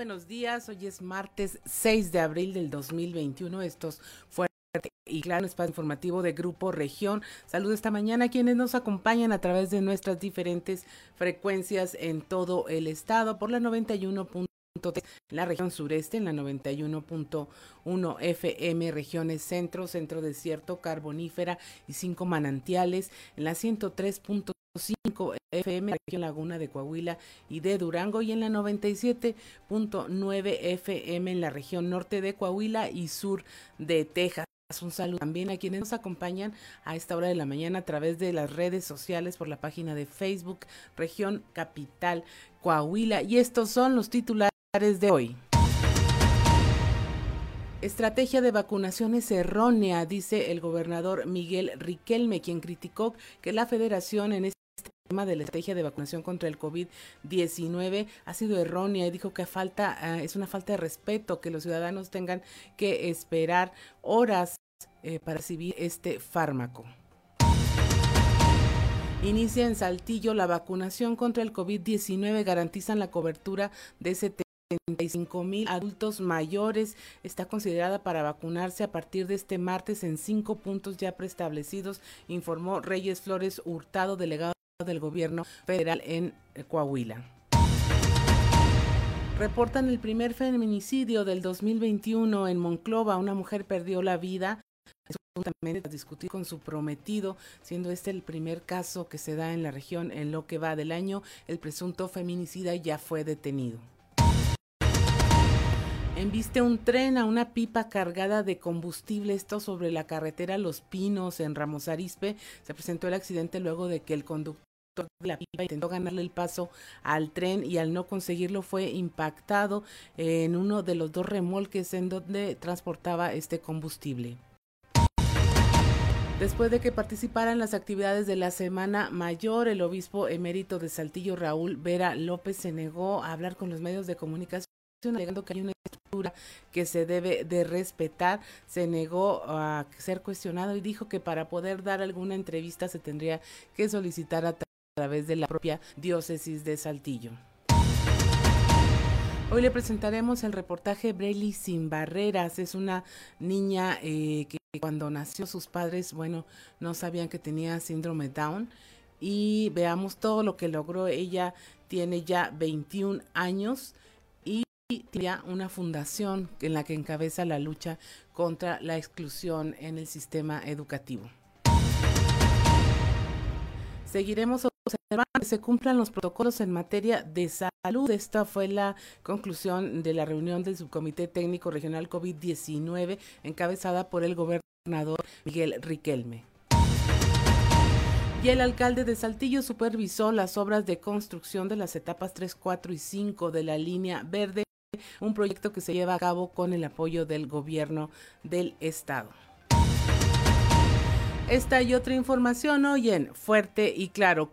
buenos días. Hoy es martes 6 de abril del 2021. Estos fuerte y claro, espacio informativo de Grupo Región. Saludos esta mañana a quienes nos acompañan a través de nuestras diferentes frecuencias en todo el estado por la 91. en la región sureste, en la 91.1 FM, regiones centro, centro desierto, carbonífera y cinco manantiales, en la 103.5 FM, región Laguna de Coahuila y de Durango, y en la 97.9 FM en la región norte de Coahuila y sur de Texas. Un saludo también a quienes nos acompañan a esta hora de la mañana a través de las redes sociales por la página de Facebook Región Capital Coahuila. Y estos son los titulares de hoy. Estrategia de vacunaciones errónea, dice el gobernador Miguel Riquelme, quien criticó que la federación en este tema de la estrategia de vacunación contra el COVID-19 ha sido errónea y dijo que falta ah, es una falta de respeto que los ciudadanos tengan que esperar horas eh, para recibir este fármaco. Inicia en Saltillo la vacunación contra el COVID-19, garantizan la cobertura de 75 mil adultos mayores. Está considerada para vacunarse a partir de este martes en cinco puntos ya preestablecidos, informó Reyes Flores Hurtado, delegado del gobierno federal en eh, Coahuila. Reportan el primer feminicidio del 2021 en Monclova. Una mujer perdió la vida a discutir con su prometido, siendo este el primer caso que se da en la región en lo que va del año. El presunto feminicida ya fue detenido. Embiste un tren a una pipa cargada de combustible, esto sobre la carretera Los Pinos en Ramos Arizpe. Se presentó el accidente luego de que el conductor la pipa intentó ganarle el paso al tren y al no conseguirlo fue impactado en uno de los dos remolques en donde transportaba este combustible. Después de que participara en las actividades de la Semana Mayor, el obispo emérito de Saltillo, Raúl Vera López, se negó a hablar con los medios de comunicación alegando que hay una estructura que se debe de respetar, se negó a ser cuestionado y dijo que para poder dar alguna entrevista se tendría que solicitar a través de la propia diócesis de Saltillo. Hoy le presentaremos el reportaje Braille sin barreras. Es una niña eh, que cuando nació sus padres, bueno, no sabían que tenía síndrome Down. Y veamos todo lo que logró. Ella tiene ya 21 años y tiene una fundación en la que encabeza la lucha contra la exclusión en el sistema educativo. Seguiremos que se cumplan los protocolos en materia de salud. Esta fue la conclusión de la reunión del Subcomité Técnico Regional COVID-19 encabezada por el gobernador Miguel Riquelme. Y el alcalde de Saltillo supervisó las obras de construcción de las etapas 3, 4 y 5 de la línea verde, un proyecto que se lleva a cabo con el apoyo del gobierno del estado. Esta y otra información hoy en Fuerte y Claro.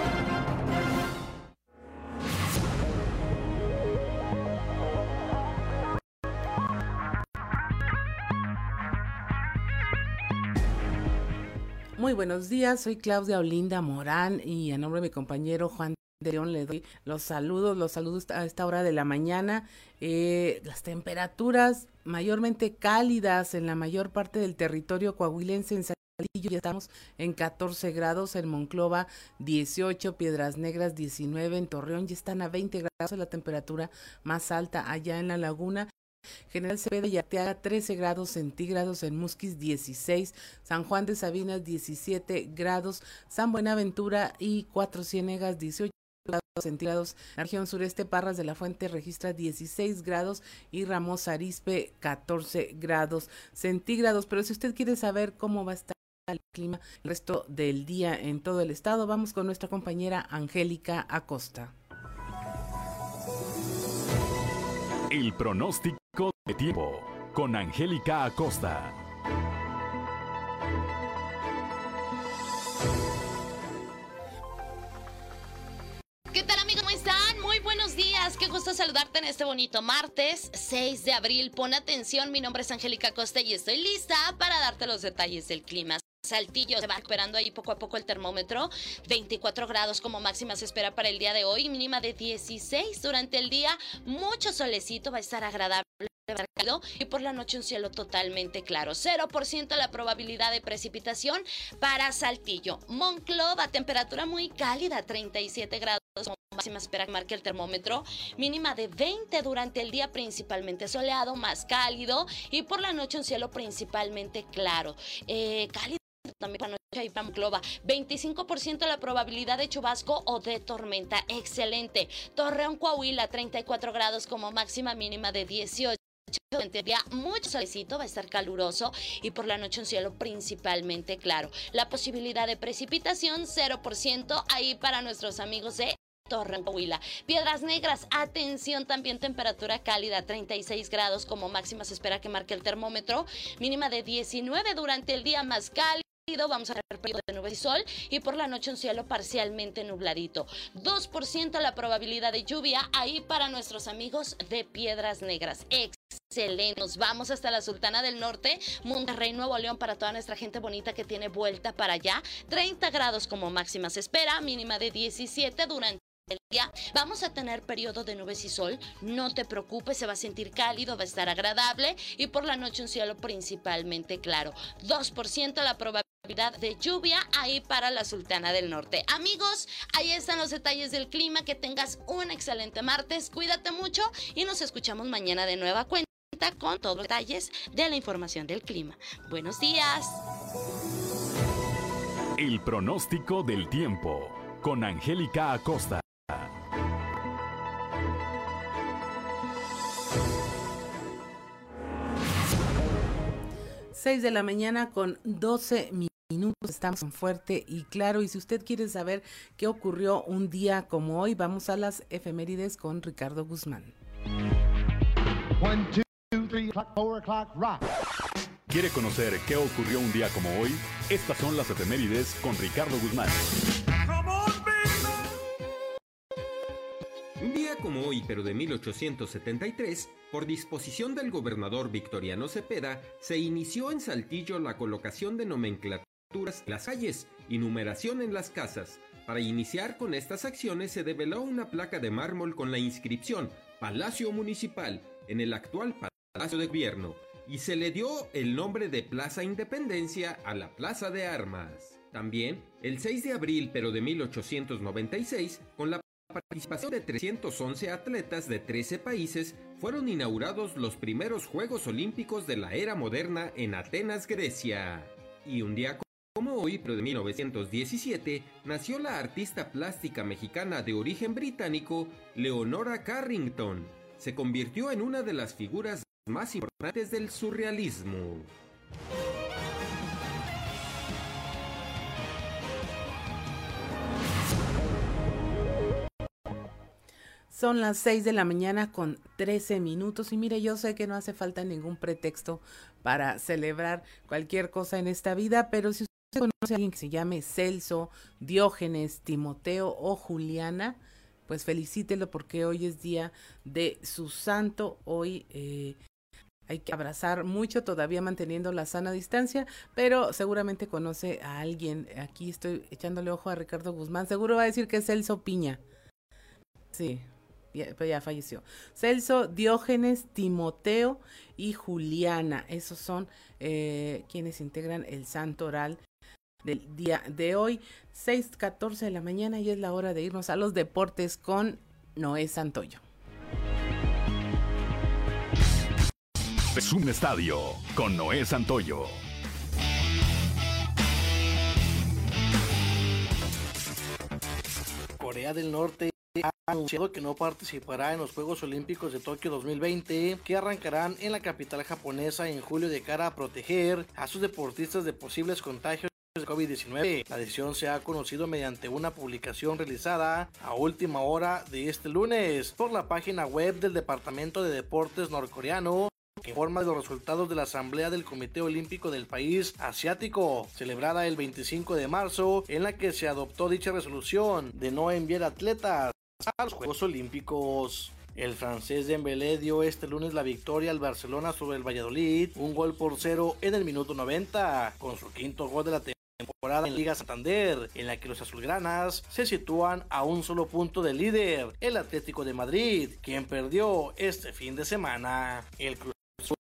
Muy buenos días, soy Claudia Olinda Morán y a nombre de mi compañero Juan de León le doy los saludos, los saludos a esta hora de la mañana. Eh, las temperaturas mayormente cálidas en la mayor parte del territorio coahuilense en ya estamos en 14 grados, en Monclova 18, Piedras Negras 19, en Torreón ya están a 20 grados, la temperatura más alta allá en la laguna General Cepeda y Arteaga 13 grados centígrados, en Musquis 16, San Juan de Sabinas 17 grados, San Buenaventura y Cuatro Ciénegas 18 grados centígrados. La región sureste Parras de la Fuente registra 16 grados y Ramos Arispe 14 grados centígrados. Pero si usted quiere saber cómo va a estar el clima el resto del día en todo el estado, vamos con nuestra compañera Angélica Acosta. El pronóstico de tiempo con Angélica Acosta. ¿Qué tal amigos? ¿Cómo están? Muy buenos días. Qué gusto saludarte en este bonito martes 6 de abril. Pon atención, mi nombre es Angélica Acosta y estoy lista para darte los detalles del clima. Saltillo se va recuperando ahí poco a poco el termómetro. 24 grados como máxima se espera para el día de hoy, mínima de 16 durante el día. Mucho solecito, va a estar agradable y por la noche un cielo totalmente claro. 0% la probabilidad de precipitación para Saltillo. Monclova, temperatura muy cálida, 37 grados máxima espera que marque el termómetro, mínima de 20 durante el día principalmente soleado, más cálido y por la noche un cielo principalmente claro. Eh, cálido también para noche y Monclova. 25% la probabilidad de chubasco o de tormenta. Excelente. Torreón, Coahuila, 34 grados como máxima mínima de 18 día mucho solecito, va a estar caluroso y por la noche un cielo principalmente claro. La posibilidad de precipitación 0% ahí para nuestros amigos de Torreón, Piedras Negras, atención, también temperatura cálida, 36 grados como máxima se espera que marque el termómetro, mínima de 19 durante el día más cálido. Vamos a ver periodo de nubes y sol y por la noche un cielo parcialmente nubladito. 2% la probabilidad de lluvia ahí para nuestros amigos de Piedras Negras. Excelente. Nos vamos hasta la Sultana del Norte, Monterrey, Nuevo León, para toda nuestra gente bonita que tiene vuelta para allá. 30 grados como máxima se espera, mínima de 17 durante el día vamos a tener periodo de nubes y sol, no te preocupes, se va a sentir cálido, va a estar agradable y por la noche un cielo principalmente claro. 2% la probabilidad de lluvia ahí para la Sultana del Norte. Amigos, ahí están los detalles del clima, que tengas un excelente martes, cuídate mucho y nos escuchamos mañana de nueva cuenta con todos los detalles de la información del clima. Buenos días. El pronóstico del tiempo con Angélica Acosta. 6 de la mañana con 12 minutos. Estamos en fuerte y claro. Y si usted quiere saber qué ocurrió un día como hoy, vamos a las efemérides con Ricardo Guzmán. ¿Quiere conocer qué ocurrió un día como hoy? Estas son las efemérides con Ricardo Guzmán. Un día como hoy, pero de 1873, por disposición del gobernador Victoriano Cepeda, se inició en Saltillo la colocación de nomenclaturas en las calles y numeración en las casas. Para iniciar con estas acciones se develó una placa de mármol con la inscripción Palacio Municipal en el actual Palacio de Gobierno y se le dio el nombre de Plaza Independencia a la Plaza de Armas. También, el 6 de abril pero de 1896, con la participación de 311 atletas de 13 países, fueron inaugurados los primeros Juegos Olímpicos de la era moderna en Atenas, Grecia. Y un día como hoy, pero de 1917, nació la artista plástica mexicana de origen británico, Leonora Carrington. Se convirtió en una de las figuras más importantes del surrealismo. Son las 6 de la mañana con 13 minutos y mire, yo sé que no hace falta ningún pretexto para celebrar cualquier cosa en esta vida, pero si conoce a alguien que se llame Celso, Diógenes, Timoteo o Juliana, pues felicítelo porque hoy es día de su santo, hoy eh, hay que abrazar mucho, todavía manteniendo la sana distancia, pero seguramente conoce a alguien, aquí estoy echándole ojo a Ricardo Guzmán, seguro va a decir que es Celso Piña. Sí, ya, ya falleció. Celso, Diógenes, Timoteo y Juliana. Esos son eh, quienes integran el santo oral del día de hoy. 6:14 de la mañana y es la hora de irnos a los deportes con Noé Santoyo. Es un estadio con Noé Santoyo. Corea del Norte ha anunciado que no participará en los Juegos Olímpicos de Tokio 2020 que arrancarán en la capital japonesa en julio de cara a proteger a sus deportistas de posibles contagios de COVID-19. La decisión se ha conocido mediante una publicación realizada a última hora de este lunes por la página web del Departamento de Deportes norcoreano que informa de los resultados de la Asamblea del Comité Olímpico del país asiático, celebrada el 25 de marzo, en la que se adoptó dicha resolución de no enviar atletas a los Juegos Olímpicos. El francés Dembélé dio este lunes la victoria al Barcelona sobre el Valladolid, un gol por cero en el minuto 90, con su quinto gol de la temporada en Liga Santander, en la que los azulgranas se sitúan a un solo punto del líder, el Atlético de Madrid, quien perdió este fin de semana. El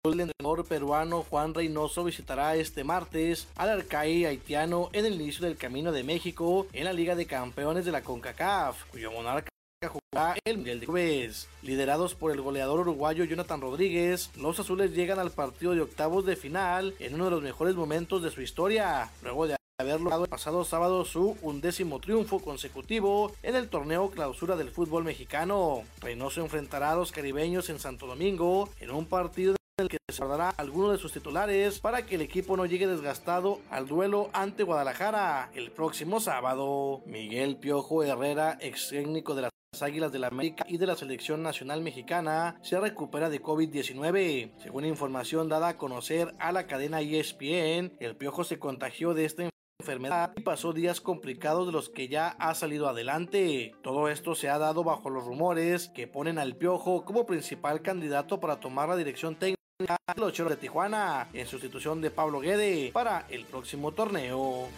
el entrenador peruano Juan Reynoso visitará este martes al Arcaí haitiano en el inicio del Camino de México en la Liga de Campeones de la CONCACAF, cuyo monarca jugará el Mundial de Clubes. Liderados por el goleador uruguayo Jonathan Rodríguez, los azules llegan al partido de octavos de final en uno de los mejores momentos de su historia, luego de haber logrado el pasado sábado su undécimo triunfo consecutivo en el torneo clausura del fútbol mexicano. Reynoso enfrentará a los caribeños en Santo Domingo en un partido el que se guardará alguno de sus titulares para que el equipo no llegue desgastado al duelo ante Guadalajara el próximo sábado. Miguel Piojo Herrera, ex técnico de las Águilas de la América y de la Selección Nacional Mexicana se recupera de COVID-19. Según información dada a conocer a la cadena ESPN, el Piojo se contagió de esta enfermedad y pasó días complicados de los que ya ha salido adelante. Todo esto se ha dado bajo los rumores que ponen al Piojo como principal candidato para tomar la dirección técnica los Choros de Tijuana en sustitución de Pablo Guede para el próximo torneo.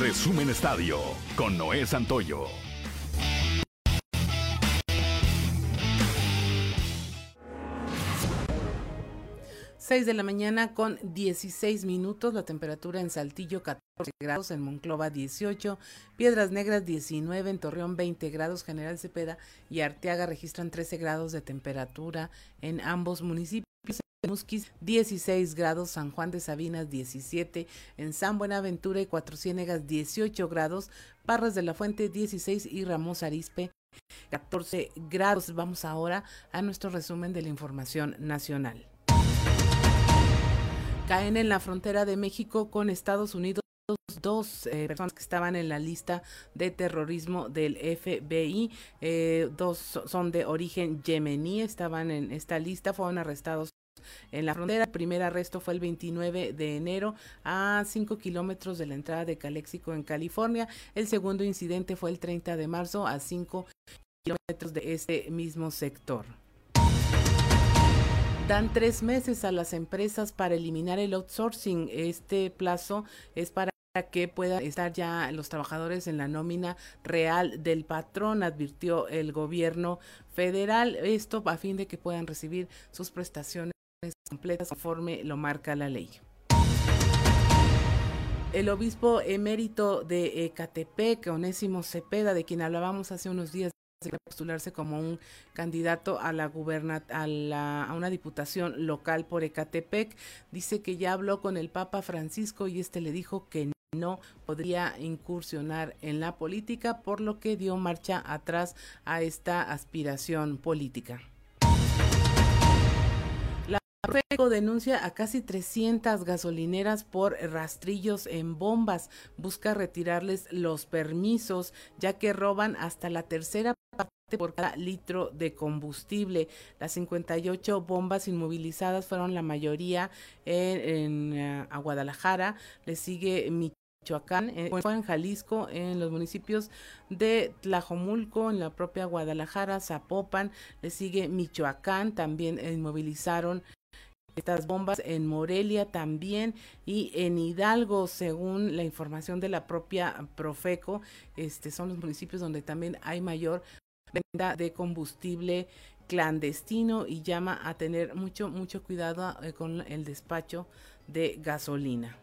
Resumen Estadio con Noé Santoyo. Seis de la mañana con 16 minutos, la temperatura en Saltillo 14 grados, en Monclova 18, Piedras Negras 19, en Torreón 20 grados, General Cepeda y Arteaga registran 13 grados de temperatura en ambos municipios. Musquis 16 grados, San Juan de Sabinas 17, en San Buenaventura y Cuatro Ciénegas 18 grados, Parras de la Fuente 16 y Ramos Arispe 14 grados. Vamos ahora a nuestro resumen de la información nacional. Caen en la frontera de México con Estados Unidos dos eh, personas que estaban en la lista de terrorismo del FBI, eh, dos son de origen yemení, estaban en esta lista, fueron arrestados en la frontera. El primer arresto fue el 29 de enero a 5 kilómetros de la entrada de Calexico en California. El segundo incidente fue el 30 de marzo a 5 kilómetros de este mismo sector. Dan tres meses a las empresas para eliminar el outsourcing. Este plazo es para que puedan estar ya los trabajadores en la nómina real del patrón, advirtió el gobierno federal. Esto a fin de que puedan recibir sus prestaciones completas conforme lo marca la ley. El obispo emérito de Ecatepec, Onésimo Cepeda, de quien hablábamos hace unos días, de postularse como un candidato a la a, la, a una diputación local por Ecatepec, dice que ya habló con el Papa Francisco y este le dijo que no podría incursionar en la política, por lo que dio marcha atrás a esta aspiración política. Profeco denuncia a casi 300 gasolineras por rastrillos en bombas. Busca retirarles los permisos, ya que roban hasta la tercera parte por cada litro de combustible. Las 58 bombas inmovilizadas fueron la mayoría en, eh, Guadalajara. Le sigue Michoacán, eh, fue en Jalisco, en los municipios de Tlajomulco, en la propia Guadalajara, Zapopan, le sigue Michoacán, también inmovilizaron estas bombas en Morelia también y en Hidalgo, según la información de la propia Profeco, este son los municipios donde también hay mayor venta de combustible clandestino y llama a tener mucho mucho cuidado eh, con el despacho de gasolina.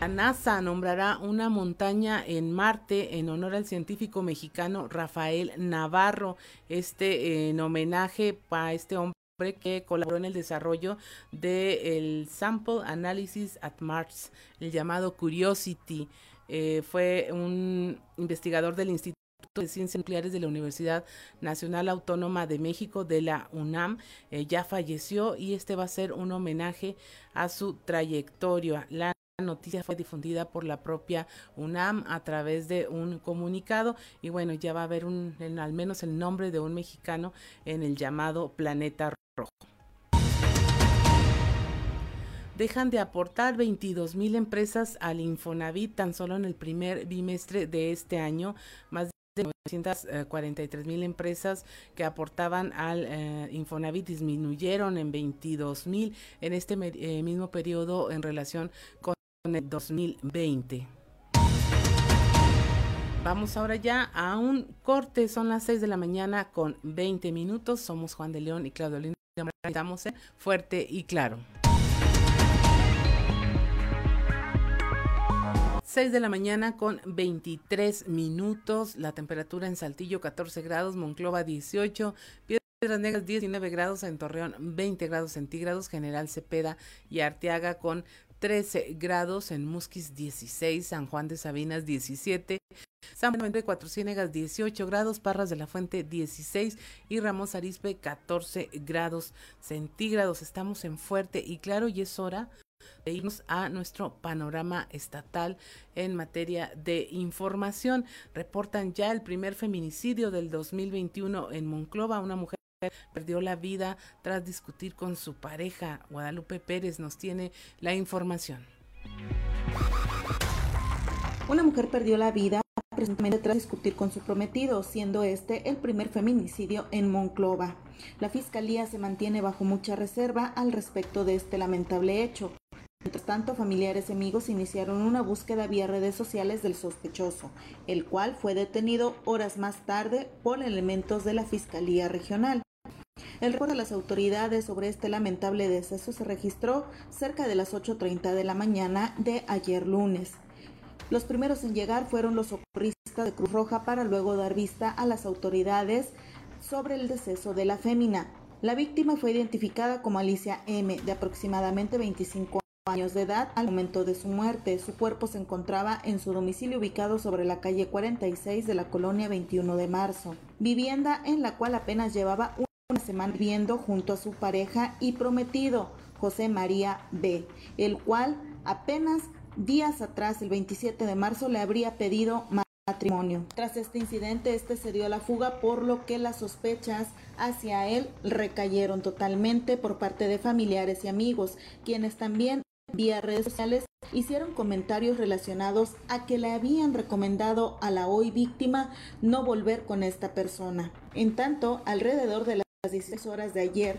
La NASA nombrará una montaña en Marte en honor al científico mexicano Rafael Navarro. Este en homenaje para este hombre que colaboró en el desarrollo del Sample Analysis at Mars, el llamado Curiosity. Eh, fue un investigador del Instituto de Ciencias Nucleares de la Universidad Nacional Autónoma de México, de la UNAM. Eh, ya falleció y este va a ser un homenaje a su trayectoria. La noticia fue difundida por la propia UNAM a través de un comunicado y bueno, ya va a haber un, al menos el nombre de un mexicano en el llamado planeta rojo. Dejan de aportar 22 mil empresas al Infonavit tan solo en el primer bimestre de este año. Más de 943 mil empresas que aportaban al eh, Infonavit disminuyeron en 22 mil en este eh, mismo periodo en relación con el 2020. Vamos ahora ya a un corte, son las 6 de la mañana con 20 minutos. Somos Juan de León y Claudio Linda. Estamos en Fuerte y Claro. 6 de la mañana con 23 minutos, la temperatura en Saltillo 14 grados, Monclova 18, Piedras Negras 19 grados, en Torreón 20 grados centígrados, General Cepeda y Arteaga con 13 grados, en Musquis 16, San Juan de Sabinas 17, San Buenaventura de Cuatro Ciénegas 18 grados, Parras de la Fuente 16 y Ramos Arispe 14 grados centígrados. Estamos en fuerte y claro y es hora de irnos a nuestro panorama estatal en materia de información. Reportan ya el primer feminicidio del 2021 en Monclova. Una mujer perdió la vida tras discutir con su pareja. Guadalupe Pérez nos tiene la información. Una mujer perdió la vida presuntamente tras discutir con su prometido, siendo este el primer feminicidio en Monclova. La fiscalía se mantiene bajo mucha reserva al respecto de este lamentable hecho. Mientras tanto, familiares y amigos iniciaron una búsqueda vía redes sociales del sospechoso, el cual fue detenido horas más tarde por elementos de la Fiscalía Regional. El reporte de las autoridades sobre este lamentable deceso se registró cerca de las 8.30 de la mañana de ayer lunes. Los primeros en llegar fueron los socorristas de Cruz Roja para luego dar vista a las autoridades sobre el deceso de la fémina. La víctima fue identificada como Alicia M., de aproximadamente 25 años de edad al momento de su muerte. Su cuerpo se encontraba en su domicilio ubicado sobre la calle 46 de la colonia 21 de marzo, vivienda en la cual apenas llevaba una semana viviendo junto a su pareja y prometido, José María B., el cual apenas días atrás, el 27 de marzo, le habría pedido matrimonio. Tras este incidente, este se dio a la fuga, por lo que las sospechas hacia él recayeron totalmente por parte de familiares y amigos, quienes también vía redes sociales hicieron comentarios relacionados a que le habían recomendado a la hoy víctima no volver con esta persona. En tanto, alrededor de las 16 horas de ayer,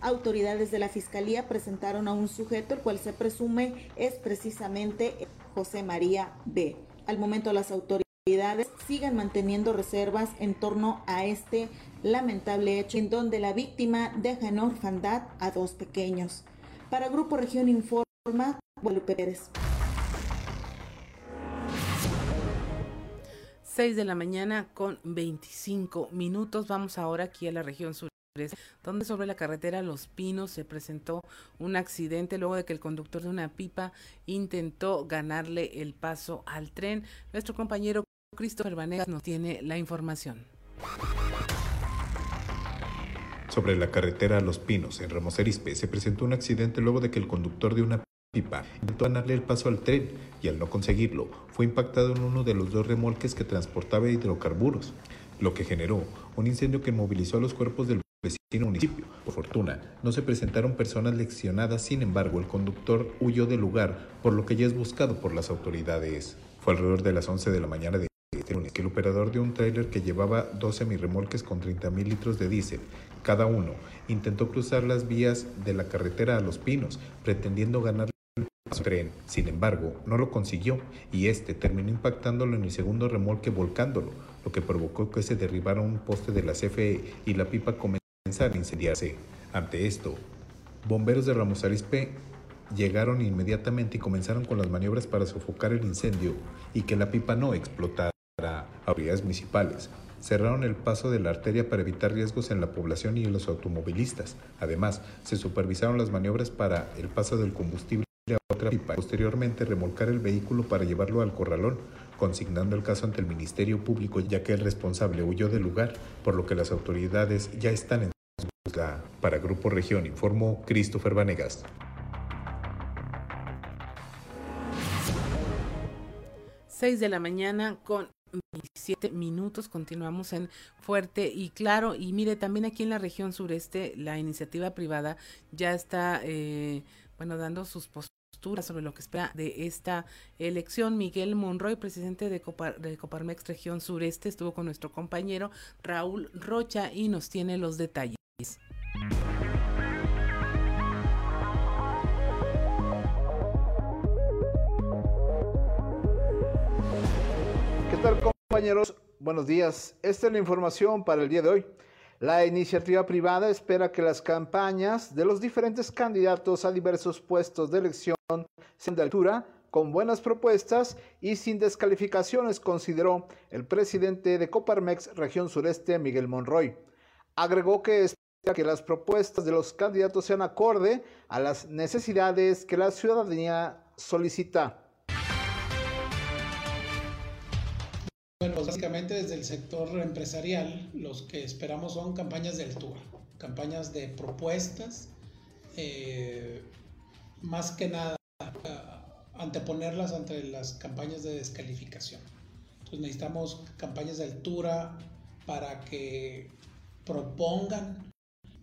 autoridades de la Fiscalía presentaron a un sujeto el cual se presume es precisamente José María B. Al momento las autoridades siguen manteniendo reservas en torno a este lamentable hecho en donde la víctima deja en orfandad a dos pequeños. Para Grupo Región Informa, Guadalupe Pérez. 6 de la mañana con 25 minutos. Vamos ahora aquí a la región sur donde sobre la carretera Los Pinos se presentó un accidente luego de que el conductor de una pipa intentó ganarle el paso al tren. Nuestro compañero Christopher Vanegas nos tiene la información. Sobre la carretera Los Pinos, en Ramos Arizpe, se presentó un accidente luego de que el conductor de una pipa intentó ganarle el paso al tren y al no conseguirlo, fue impactado en uno de los dos remolques que transportaba hidrocarburos, lo que generó un incendio que movilizó a los cuerpos del vecino municipio. Por fortuna, no se presentaron personas leccionadas, sin embargo, el conductor huyó del lugar, por lo que ya es buscado por las autoridades. Fue alrededor de las 11 de la mañana de este lunes que el operador de un tráiler que llevaba 12 remolques con 30 mil litros de diésel, cada uno, intentó cruzar las vías de la carretera a Los Pinos, pretendiendo ganar tren. Sin embargo, no lo consiguió y este terminó impactándolo en el segundo remolque volcándolo, lo que provocó que se derribara un poste de la CFE y la pipa comenzara a incendiarse. Ante esto, bomberos de Ramos Arizpe llegaron inmediatamente y comenzaron con las maniobras para sofocar el incendio y que la pipa no explotara. Autoridades municipales cerraron el paso de la arteria para evitar riesgos en la población y en los automovilistas. Además, se supervisaron las maniobras para el paso del combustible a otra pipa. Posteriormente, remolcar el vehículo para llevarlo al corralón, consignando el caso ante el Ministerio Público, ya que el responsable huyó del lugar, por lo que las autoridades ya están en para Grupo Región informó Christopher Vanegas. Seis de la mañana con 27 minutos. Continuamos en Fuerte y Claro. Y mire, también aquí en la región sureste, la iniciativa privada ya está, eh, bueno, dando sus posturas sobre lo que espera de esta elección. Miguel Monroy, presidente de, de Coparmex Región Sureste, estuvo con nuestro compañero Raúl Rocha y nos tiene los detalles. ¿Qué tal compañeros? Buenos días. Esta es la información para el día de hoy. La iniciativa privada espera que las campañas de los diferentes candidatos a diversos puestos de elección sean de altura, con buenas propuestas y sin descalificaciones, consideró el presidente de Coparmex Región Sureste, Miguel Monroy. Agregó que espera que las propuestas de los candidatos sean acorde a las necesidades que la ciudadanía solicita. Básicamente desde el sector empresarial, los que esperamos son campañas de altura, campañas de propuestas, eh, más que nada anteponerlas ante las campañas de descalificación. Entonces necesitamos campañas de altura para que propongan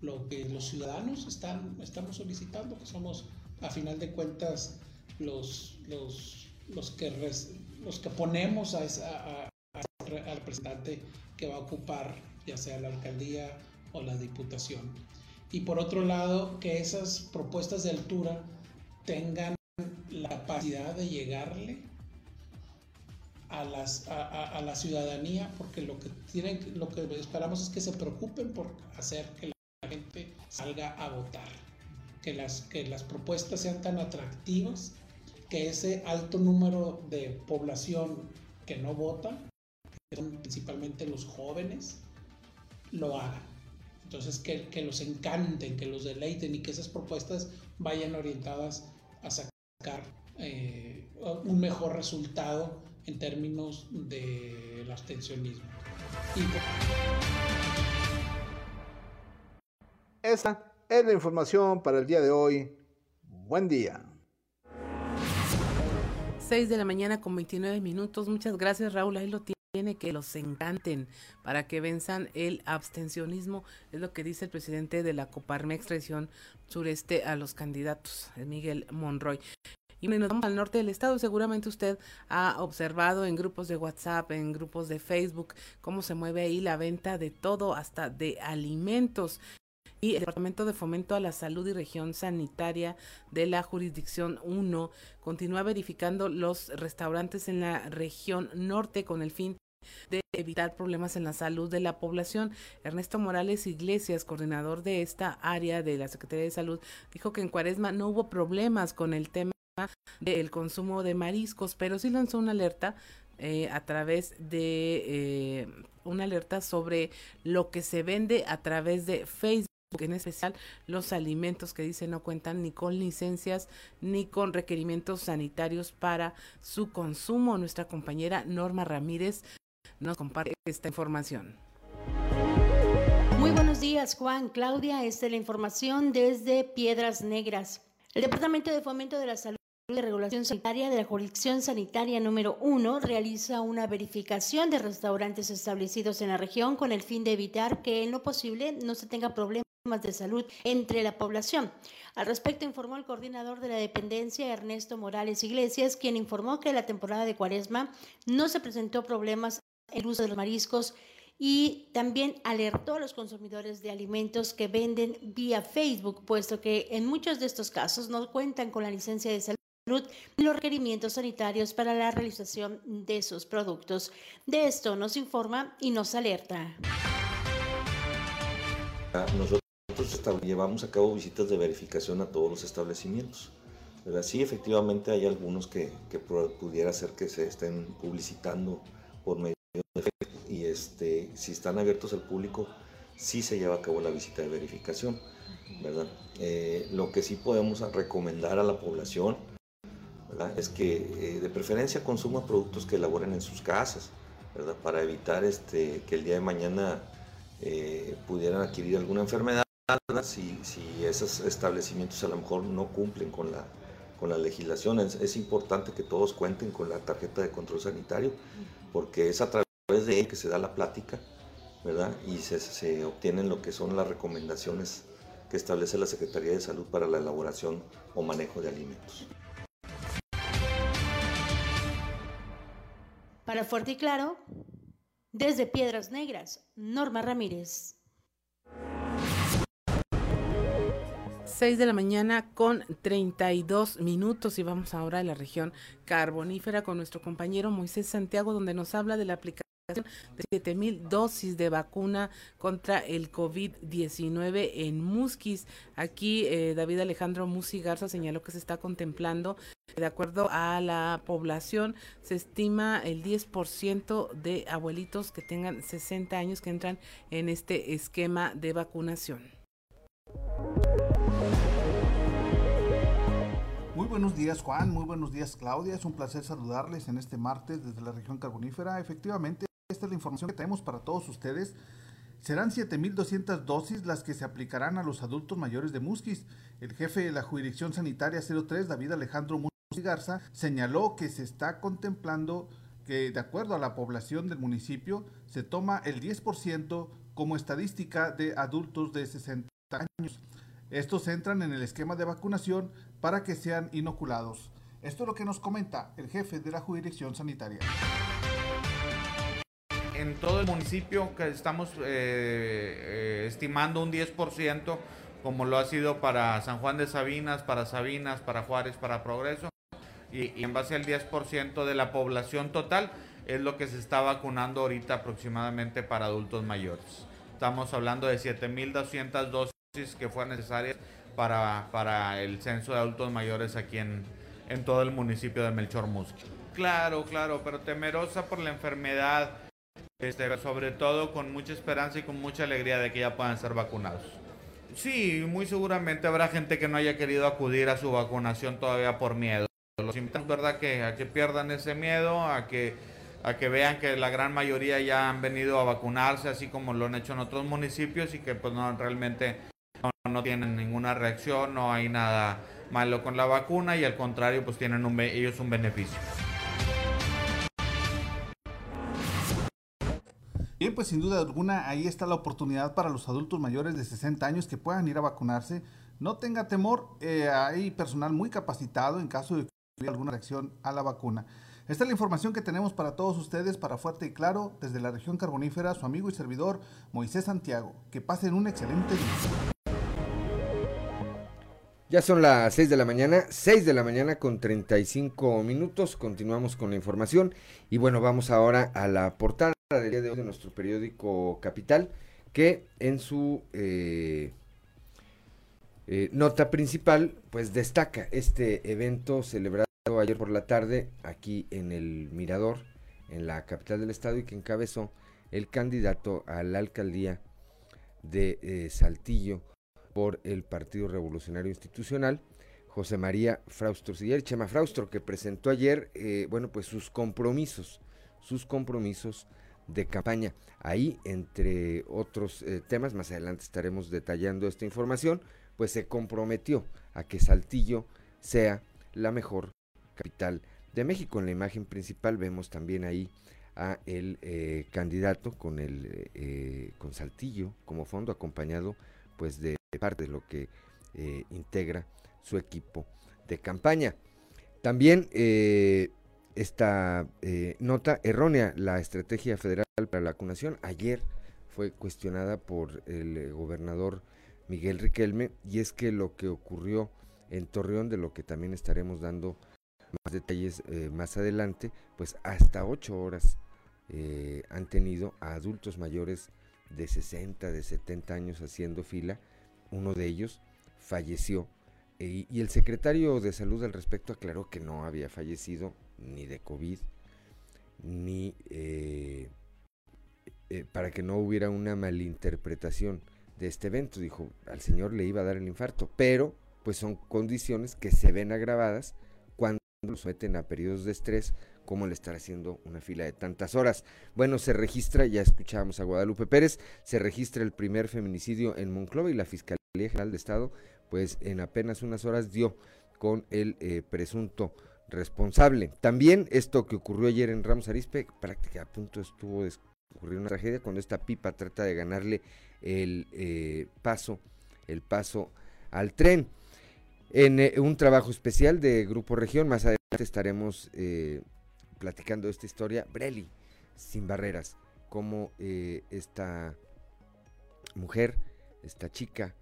lo que los ciudadanos están, estamos solicitando, que somos a final de cuentas los, los, los, que, los que ponemos a, esa, al representante que va a ocupar ya sea la alcaldía o la diputación. Y por otro lado, que esas propuestas de altura tengan la capacidad de llegarle a, las, a, la ciudadanía, porque lo que, tienen, lo que esperamos es que se preocupen por hacer que la gente salga a votar, que las, que las propuestas sean tan atractivas, que ese alto número de población que no vota principalmente los jóvenes, lo hagan. Entonces, que, que, los encanten, que los deleiten y que esas propuestas vayan orientadas a sacar eh, un mejor resultado en términos del abstencionismo. Y... Esa es la información para el día de hoy. Buen día. 6 de la mañana con 29 minutos. Muchas gracias, Raúl. Ahí lo tiene tiene que los encanten para que venzan el abstencionismo, es lo que dice el presidente de la Coparmex Región Sureste a los candidatos, Miguel Monroy. Y nos vamos al norte del estado. Seguramente usted ha observado en grupos de WhatsApp, en grupos de Facebook, cómo se mueve ahí la venta de todo, hasta de alimentos y el Departamento de Fomento a la Salud y Región Sanitaria de la Jurisdicción 1 continúa verificando los restaurantes en la región norte con el fin de evitar problemas en la salud de la población. Ernesto Morales Iglesias, coordinador de esta área de la Secretaría de Salud, dijo que en Cuaresma no hubo problemas con el tema del consumo de mariscos, pero sí lanzó una alerta eh, a través de eh, una alerta sobre lo que se vende a través de Facebook en especial los alimentos que dice no cuentan ni con licencias ni con requerimientos sanitarios para su consumo. Nuestra compañera Norma Ramírez nos comparte esta información. Muy buenos días, Juan. Claudia, esta es la información desde Piedras Negras. El Departamento de Fomento de la Salud y Regulación Sanitaria de la Jurisdicción Sanitaria número 1 realiza una verificación de restaurantes establecidos en la región con el fin de evitar que en lo posible no se tenga problemas de salud entre la población. Al respecto informó el coordinador de la dependencia, Ernesto Morales Iglesias, quien informó que la temporada de cuaresma no se presentó problemas el uso de los mariscos y también alertó a los consumidores de alimentos que venden vía Facebook, puesto que en muchos de estos casos no cuentan con la licencia de salud y los requerimientos sanitarios para la realización de sus productos. De esto nos informa y nos alerta. Nosotros llevamos a cabo visitas de verificación a todos los establecimientos. Sí, efectivamente hay algunos que, que pudiera ser que se estén publicitando por medio y este, si están abiertos al público, sí se lleva a cabo la visita de verificación, ¿verdad? Eh, lo que sí podemos recomendar a la población, Es que eh, de preferencia consuma productos que elaboren en sus casas, ¿verdad? Para evitar este, que el día de mañana eh, pudieran adquirir alguna enfermedad, si, si esos establecimientos a lo mejor no cumplen con la, con la legislación. Es, es, importante que todos cuenten con la tarjeta de control sanitario, porque es a través a través de él que se da la plática, ¿verdad? Y se, se, obtienen lo que son las recomendaciones que establece la Secretaría de Salud para la elaboración o manejo de alimentos. Para Fuerte y Claro, desde Piedras Negras, Norma Ramírez. 6 de la mañana con 32 minutos y vamos ahora a la región carbonífera con nuestro compañero Moisés Santiago donde nos habla de la aplicación de 7 mil dosis de vacuna contra el COVID-19 en Musquis. Aquí eh, David Alejandro Musi Garza señaló que se está contemplando, de acuerdo a la población, se estima el 10% de abuelitos que tengan 60 años que entran en este esquema de vacunación. Muy buenos días Juan, muy buenos días Claudia, es un placer saludarles en este martes desde la región carbonífera. Efectivamente, es la información que tenemos para todos ustedes. Serán 7.200 dosis las que se aplicarán a los adultos mayores de Musquis. El jefe de la Jurisdicción Sanitaria 03, David Alejandro Musquis Garza, señaló que se está contemplando que de acuerdo a la población del municipio se toma el 10% como estadística de adultos de 60 años. Estos entran en el esquema de vacunación para que sean inoculados. Esto es lo que nos comenta el jefe de la jurisdicción sanitaria. En todo el municipio que estamos eh, eh, estimando un 10%, como lo ha sido para San Juan de Sabinas, para Sabinas, para Juárez, para Progreso, y, y en base al 10% de la población total es lo que se está vacunando ahorita aproximadamente para adultos mayores. Estamos hablando de 7.200 dosis que fueran necesarias para, para el censo de adultos mayores aquí en, en todo el municipio de Melchor Musqui. Claro, claro, pero temerosa por la enfermedad, este, sobre todo con mucha esperanza y con mucha alegría de que ya puedan ser vacunados. Sí, muy seguramente habrá gente que no haya querido acudir a su vacunación todavía por miedo. Los invitamos, ¿verdad?, que, a que pierdan ese miedo, a que, a que vean que la gran mayoría ya han venido a vacunarse, así como lo han hecho en otros municipios y que pues no realmente no, tienen ninguna reacción, no hay nada malo con la vacuna y al contrario, pues tienen un, ellos un beneficio. Bien, pues sin duda alguna ahí está la oportunidad para los adultos mayores de 60 años que puedan ir a vacunarse. No tenga temor, eh, hay personal muy capacitado en caso de que haya alguna reacción a la vacuna. Esta es la información que tenemos para todos ustedes, para Fuerte y Claro, desde la región carbonífera, su amigo y servidor Moisés Santiago. Que pasen un excelente día. Ya son las 6 de la mañana, 6 de la mañana con 35 minutos. Continuamos con la información. Y bueno, vamos ahora a la portada del día de hoy de nuestro periódico Capital, que en su eh, eh, nota principal, pues destaca este evento celebrado ayer por la tarde aquí en el Mirador, en la capital del estado, y que encabezó el candidato a la alcaldía de eh, Saltillo por el Partido Revolucionario Institucional, José María Fraustro Siller, Chema Fraustro, que presentó ayer, bueno, pues sus compromisos, sus compromisos de campaña. Ahí, entre otros eh, temas, más adelante estaremos detallando esta información, pues se comprometió a que Saltillo sea la mejor capital de México. En la imagen principal vemos también ahí a el eh, candidato con el con Saltillo como fondo acompañado pues de parte de lo que eh, integra su equipo de campaña. También eh, esta eh, nota errónea, la estrategia federal para la vacunación, ayer fue cuestionada por el gobernador Miguel Riquelme y es que lo que ocurrió en Torreón, de lo que también estaremos dando más detalles más adelante, pues hasta ocho horas han tenido a adultos mayores de 60, de 70 años haciendo fila. Uno de ellos falleció eh, y el secretario de salud al respecto aclaró que no había fallecido ni de COVID ni eh, eh, para que no hubiera una malinterpretación de este evento. Dijo, al señor le iba a dar el infarto, pero pues son condiciones que se ven agravadas cuando lo someten a periodos de estrés como el estar haciendo una fila de tantas horas. Bueno, se registra, ya escuchábamos a Guadalupe Pérez, se registra el primer feminicidio en Monclova y la Fiscalía General de Estado, pues en apenas unas horas dio con el eh, presunto responsable. También esto que ocurrió ayer en Ramos Arispe, prácticamente a punto estuvo de ocurrir una tragedia cuando esta pipa trata de ganarle el eh, paso, el paso al tren. En eh, un trabajo especial de Grupo Región, más adelante estaremos platicando esta historia, Breli, sin barreras, cómo eh, esta mujer, esta chica,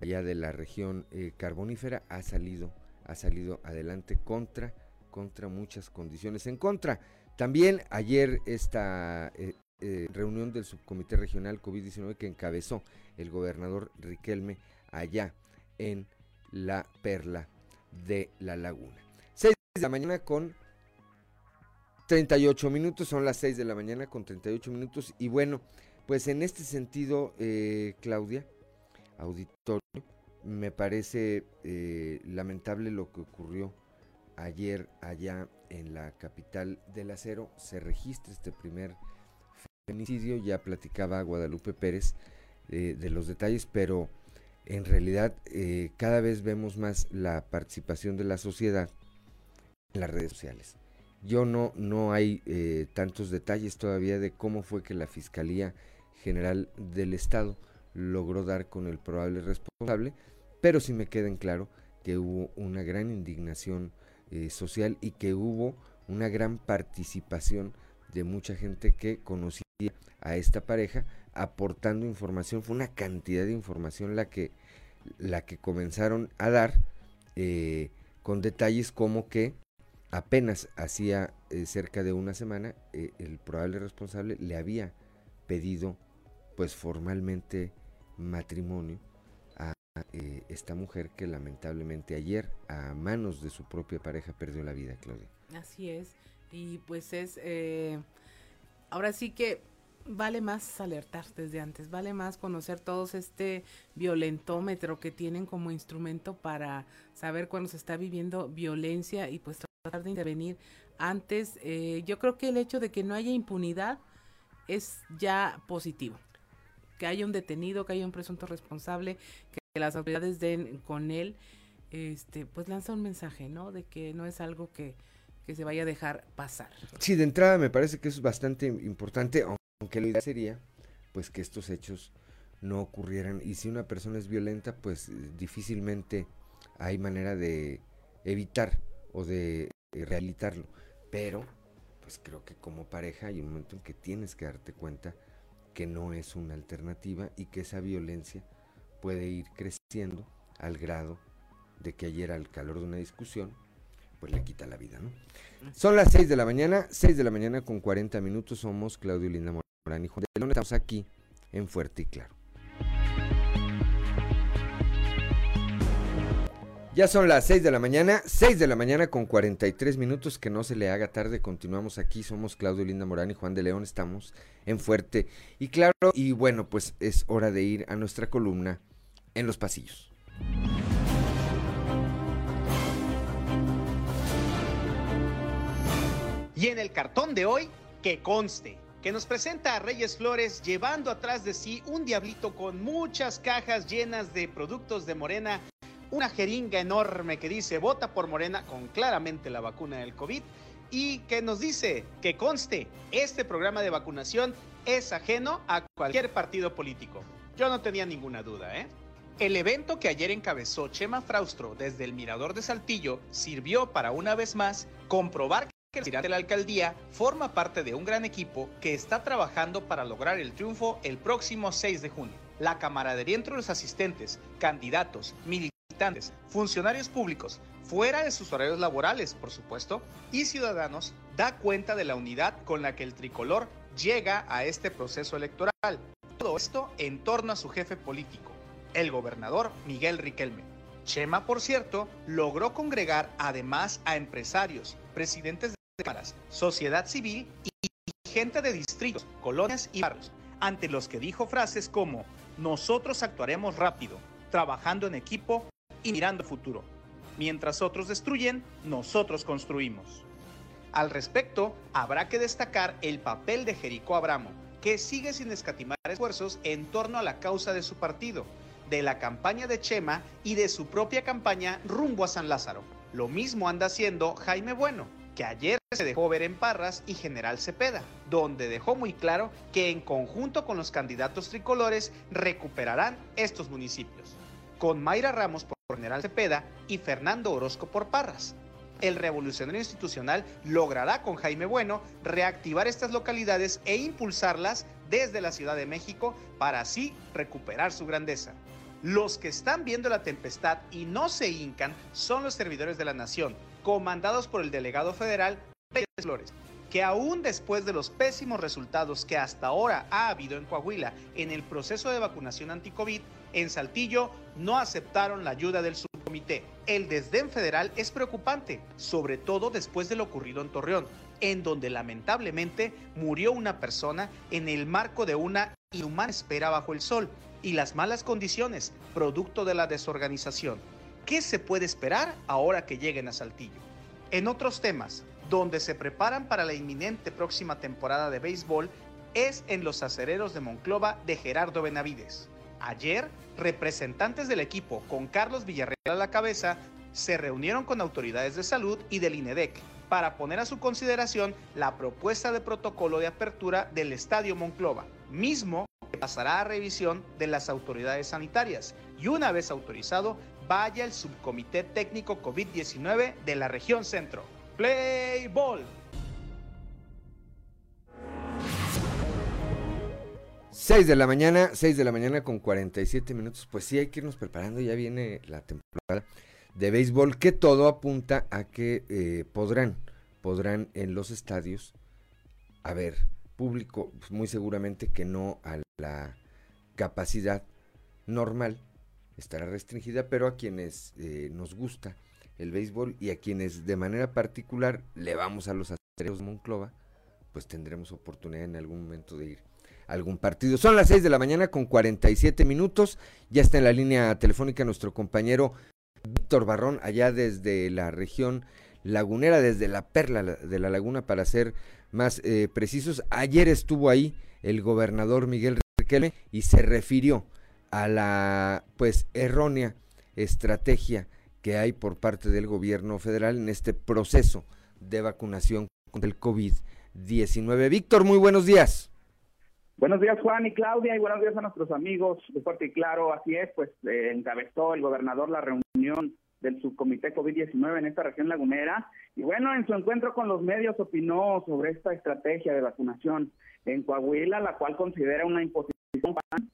allá de la región eh, carbonífera, ha salido, ha salido adelante contra, contra muchas condiciones en contra. También ayer esta eh, reunión del subcomité regional COVID-19 que encabezó el gobernador Riquelme allá en la perla de la laguna. 6 de la mañana con 38 minutos, son las 6 de la mañana con 38 minutos y bueno, pues en este sentido, eh, Claudia, auditorio, me parece eh, lamentable lo que ocurrió ayer allá en la capital del acero. Se registra este primer feminicidio, ya platicaba Guadalupe Pérez eh, de los detalles, pero en realidad cada vez vemos más la participación de la sociedad en las redes sociales. Yo no, no hay eh, tantos detalles todavía de cómo fue que la Fiscalía General del Estado logró dar con el probable responsable, pero sí me queda en claro que hubo una gran indignación eh, social y que hubo una gran participación de mucha gente que conocía a esta pareja aportando información. Fue una cantidad de información la que, la que comenzaron a dar eh, con detalles como que apenas hacía eh, cerca de una semana el probable responsable le había pedido pues formalmente matrimonio a eh, esta mujer que lamentablemente ayer a manos de su propia pareja perdió la vida, Claudia. Así es, y pues es, ahora sí que vale más alertar desde antes, vale más conocer todos este violentómetro que tienen como instrumento para saber cuando se está viviendo violencia y pues tratar de intervenir antes. Eh, yo creo que el hecho de que no haya impunidad es ya positivo. Que haya un detenido, que haya un presunto responsable, que las autoridades den con él, este, pues lanza un mensaje, ¿no? De que no es algo que, que se vaya a dejar pasar. Sí, de entrada me parece que es bastante importante, aunque lo ideal sería, pues que estos hechos no ocurrieran. Y si una persona es violenta, pues difícilmente hay manera de evitar o de eh, realizarlo. Pero, pues creo que como pareja hay un momento en que tienes que darte cuenta que no es una alternativa y que esa violencia puede ir creciendo al grado de que ayer al calor de una discusión, pues le quita la vida, ¿no? Son las 6 de la mañana, 6 de la mañana con 40 minutos, somos Claudio Linda Morán y Juan de León, estamos aquí en Fuerte y Claro. Ya son las 6 de la mañana, 6 de la mañana con 43 minutos, que no se le haga tarde, continuamos aquí, somos Claudio Linda Morán y Juan de León, estamos en Fuerte y Claro, y bueno, pues es hora de ir a nuestra columna en los pasillos. Y en el cartón de hoy, que conste, que nos presenta a Reyes Flores llevando atrás de sí un diablito con muchas cajas llenas de productos de Morena una jeringa enorme que dice vota por Morena con claramente la vacuna del COVID y que nos dice que conste, este programa de vacunación es ajeno a cualquier partido político. Yo no tenía ninguna duda, ¿eh? El evento que ayer encabezó Chema Fraustro desde el Mirador de Saltillo sirvió para una vez más comprobar que el de la alcaldía forma parte de un gran equipo que está trabajando para lograr el triunfo el próximo 6 de junio. La camaradería entre los asistentes, candidatos, militantes, funcionarios públicos, fuera de sus horarios laborales, por supuesto, y ciudadanos, da cuenta de la unidad con la que el tricolor llega a este proceso electoral. Todo esto en torno a su jefe político, el gobernador Miguel Riquelme. Chema, por cierto, logró congregar además a empresarios, presidentes de cámaras, sociedad civil y gente de distritos, colonias y barrios, ante los que dijo frases como, nosotros actuaremos rápido, trabajando en equipo y mirando futuro. Mientras otros destruyen, nosotros construimos. Al respecto, habrá que destacar el papel de Jericó Abramo, que sigue sin escatimar esfuerzos en torno a la causa de su partido, de la campaña de Chema y de su propia campaña rumbo a San Lázaro. Lo mismo anda haciendo Jaime Bueno, que ayer se dejó ver en Parras y General Cepeda, donde dejó muy claro que en conjunto con los candidatos tricolores recuperarán estos municipios, con Mayra Ramos por General Cepeda y Fernando Orozco por Parras. el revolucionario institucional logrará con Jaime Bueno reactivar estas localidades e impulsarlas desde la Ciudad de México para así recuperar su grandeza. Los que están viendo la tempestad y no se hincan son los servidores de la nación, comandados por el delegado federal Pérez Flores, que aún después de los pésimos resultados que hasta ahora ha habido en Coahuila en el proceso de vacunación anti-COVID, en Saltillo no aceptaron la ayuda del subcomité. El desdén federal es preocupante, sobre todo después de lo ocurrido en Torreón, en donde lamentablemente murió una persona en el marco de una inhumana espera bajo el sol y las malas condiciones, producto de la desorganización. ¿Qué se puede esperar ahora que lleguen a Saltillo? En otros temas, donde se preparan para la inminente próxima temporada de béisbol, es en los acereros de Monclova de Gerardo Benavides. Ayer, representantes del equipo, con Carlos Villarreal a la cabeza, se reunieron con autoridades de salud y del INEDEC para poner a su consideración la propuesta de protocolo de apertura del Estadio Monclova, mismo que pasará a revisión de las autoridades sanitarias y una vez autorizado, vaya el subcomité técnico COVID-19 de la región centro. Play ball. 6 de la mañana, 6 de la mañana con 47 minutos. Pues sí, hay que irnos preparando. Ya viene la temporada de béisbol que todo apunta a que eh, podrán, podrán en los estadios haber público, pues muy seguramente que no a la capacidad normal, estará restringida, pero a quienes eh, nos gusta el béisbol y a quienes de manera particular le vamos a los aceros de Monclova, pues tendremos oportunidad en algún momento de ir a algún partido. Son las 6 de la mañana con 47 minutos. Ya está en la línea telefónica nuestro compañero Víctor Barrón, allá desde la región lagunera, desde la perla de la laguna, para ser más eh, precisos. Ayer estuvo ahí el gobernador Miguel Riquelme y se refirió a la pues errónea estrategia que hay por parte del gobierno federal en este proceso de vacunación contra el COVID-19. Víctor, muy buenos días. Buenos días Juan y Claudia y buenos días a nuestros amigos de Fuerte y Claro. Así es, pues eh, encabezó el gobernador la reunión del subcomité COVID-19 en esta región lagunera y bueno, en su encuentro con los medios opinó sobre esta estrategia de vacunación en Coahuila, la cual considera una imposición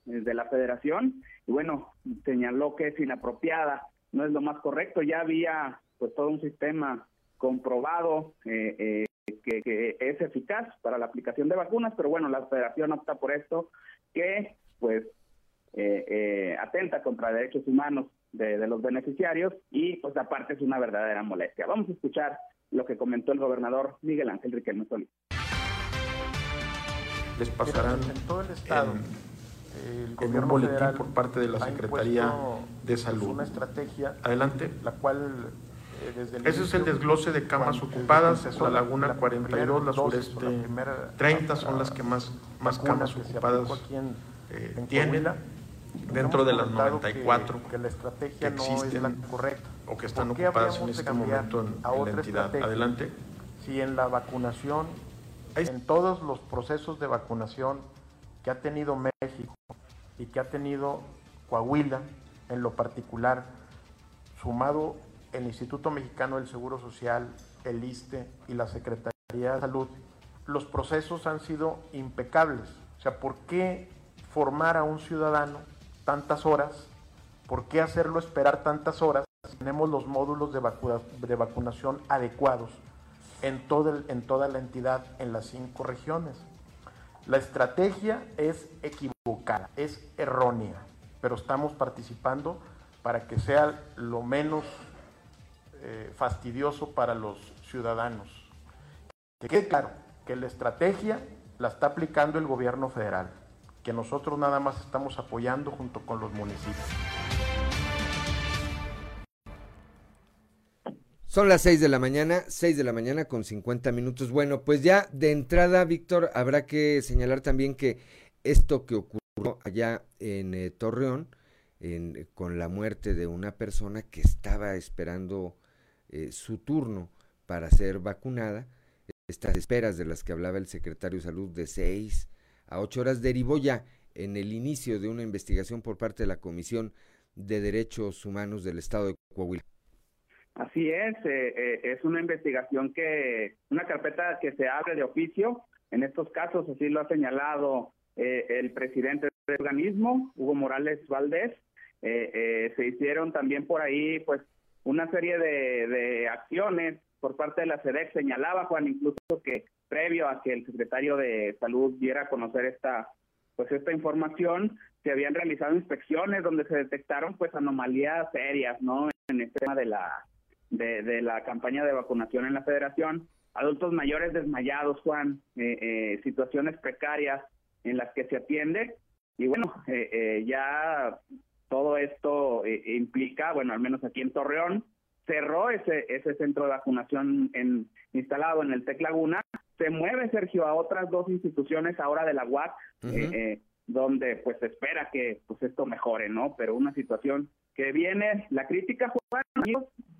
de la federación y bueno, señaló que es inapropiada no es lo más correcto. Ya había pues todo un sistema comprobado eh, eh, que, es eficaz para la aplicación de vacunas, pero bueno, la federación opta por esto que pues eh, atenta contra derechos humanos de, los beneficiarios y pues aparte es una verdadera molestia. Vamos a escuchar lo que comentó el gobernador Miguel Ángel Riquelme Solís. Les pasarán en todo el estado en un boletín por parte de la Secretaría de Salud. Una estrategia, Adelante. La cual eh, Ese es el desglose de camas ocupadas, la Laguna 42, la sureste 30 son las que más, más camas ocupadas eh, tienen dentro de las 94 que, correcta. o que están ocupadas en este momento en, en la entidad. Adelante. Si en la vacunación, en todos los procesos de vacunación que ha tenido México y que ha tenido Coahuila en lo particular, sumado el Instituto Mexicano del Seguro Social, el ISTE y la Secretaría de Salud, los procesos han sido impecables. O sea, ¿por qué formar a un ciudadano tantas horas? ¿Por qué hacerlo esperar tantas horas? Tenemos los módulos de, de vacunación adecuados en, todo en toda la entidad, en las cinco regiones. La estrategia es equivocada, es errónea, pero estamos participando para que sea lo menos eh, fastidioso para los ciudadanos. Que quede claro que la estrategia la está aplicando el gobierno federal, que nosotros nada más estamos apoyando junto con los municipios. Son las 6 de la mañana, 6 de la mañana con 50 minutos. Bueno, pues ya de entrada, Víctor, habrá que señalar también que esto que ocurrió allá en eh, Torreón, en, con la muerte de una persona que estaba esperando eh, su turno para ser vacunada, estas esperas de las que hablaba el secretario de Salud de 6 a 8 horas derivó ya en el inicio de una investigación por parte de la Comisión de Derechos Humanos del Estado de Coahuila. Así es, eh, eh, es una investigación que, una carpeta que se abre de oficio. En estos casos, así lo ha señalado eh, el presidente del organismo, Hugo Morales Valdés. se hicieron también por ahí, pues, una serie de, de acciones por parte de la SEDEC. Señalaba, Juan, incluso que previo a que el secretario de Salud diera a conocer esta pues esta información se habían realizado inspecciones donde se detectaron pues anomalías serias no en el tema de la de, de la campaña de vacunación en la federación. Adultos mayores desmayados Juan eh, eh, situaciones precarias en las que se atiende. Y bueno eh, ya todo esto implica bueno al menos aquí en Torreón cerró ese ese centro de vacunación en, instalado en el Tec Laguna. Se mueve Sergio a otras dos instituciones ahora de la UAC, eh, eh, donde pues se espera que pues esto mejore, ¿no? Pero una situación que viene, la crítica, Juan,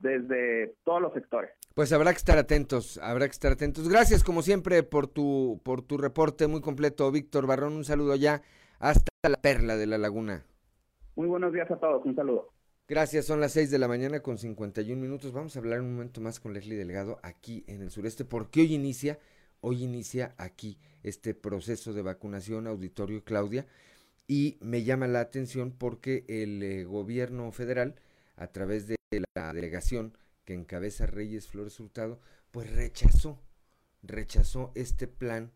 desde todos los sectores. Pues habrá que estar atentos, habrá que estar atentos. Gracias como siempre por tu, por tu reporte muy completo, Víctor Barrón. Un saludo ya hasta la perla de la laguna. Muy buenos días a todos, un saludo. Gracias, son las 6 de la mañana con 51 minutos. Vamos a hablar un momento más con Leslie Delgado aquí en el sureste, porque hoy inicia Hoy inicia aquí este proceso de vacunación auditorio Claudia y me llama la atención porque el eh, gobierno federal a través de la delegación que encabeza Reyes Flores Hurtado pues rechazó rechazó este plan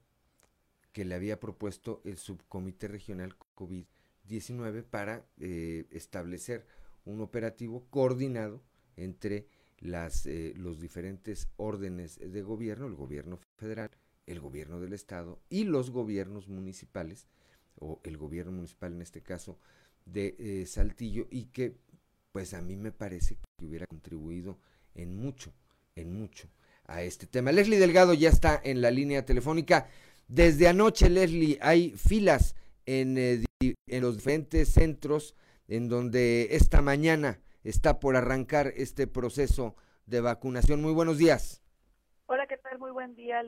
que le había propuesto el subcomité regional COVID-19 para eh, establecer un operativo coordinado entre las, eh, los diferentes órdenes de gobierno, el gobierno federal, el gobierno del estado y los gobiernos municipales, o el gobierno municipal en este caso de eh, Saltillo, y que pues a mí me parece que hubiera contribuido en mucho, en mucho a este tema. Leslie Delgado ya está en la línea telefónica. Desde anoche, Leslie, hay filas en, eh, en los diferentes centros en donde esta mañana está por arrancar este proceso de vacunación. Muy buenos días. Hola, ¿qué tal? Muy buen día,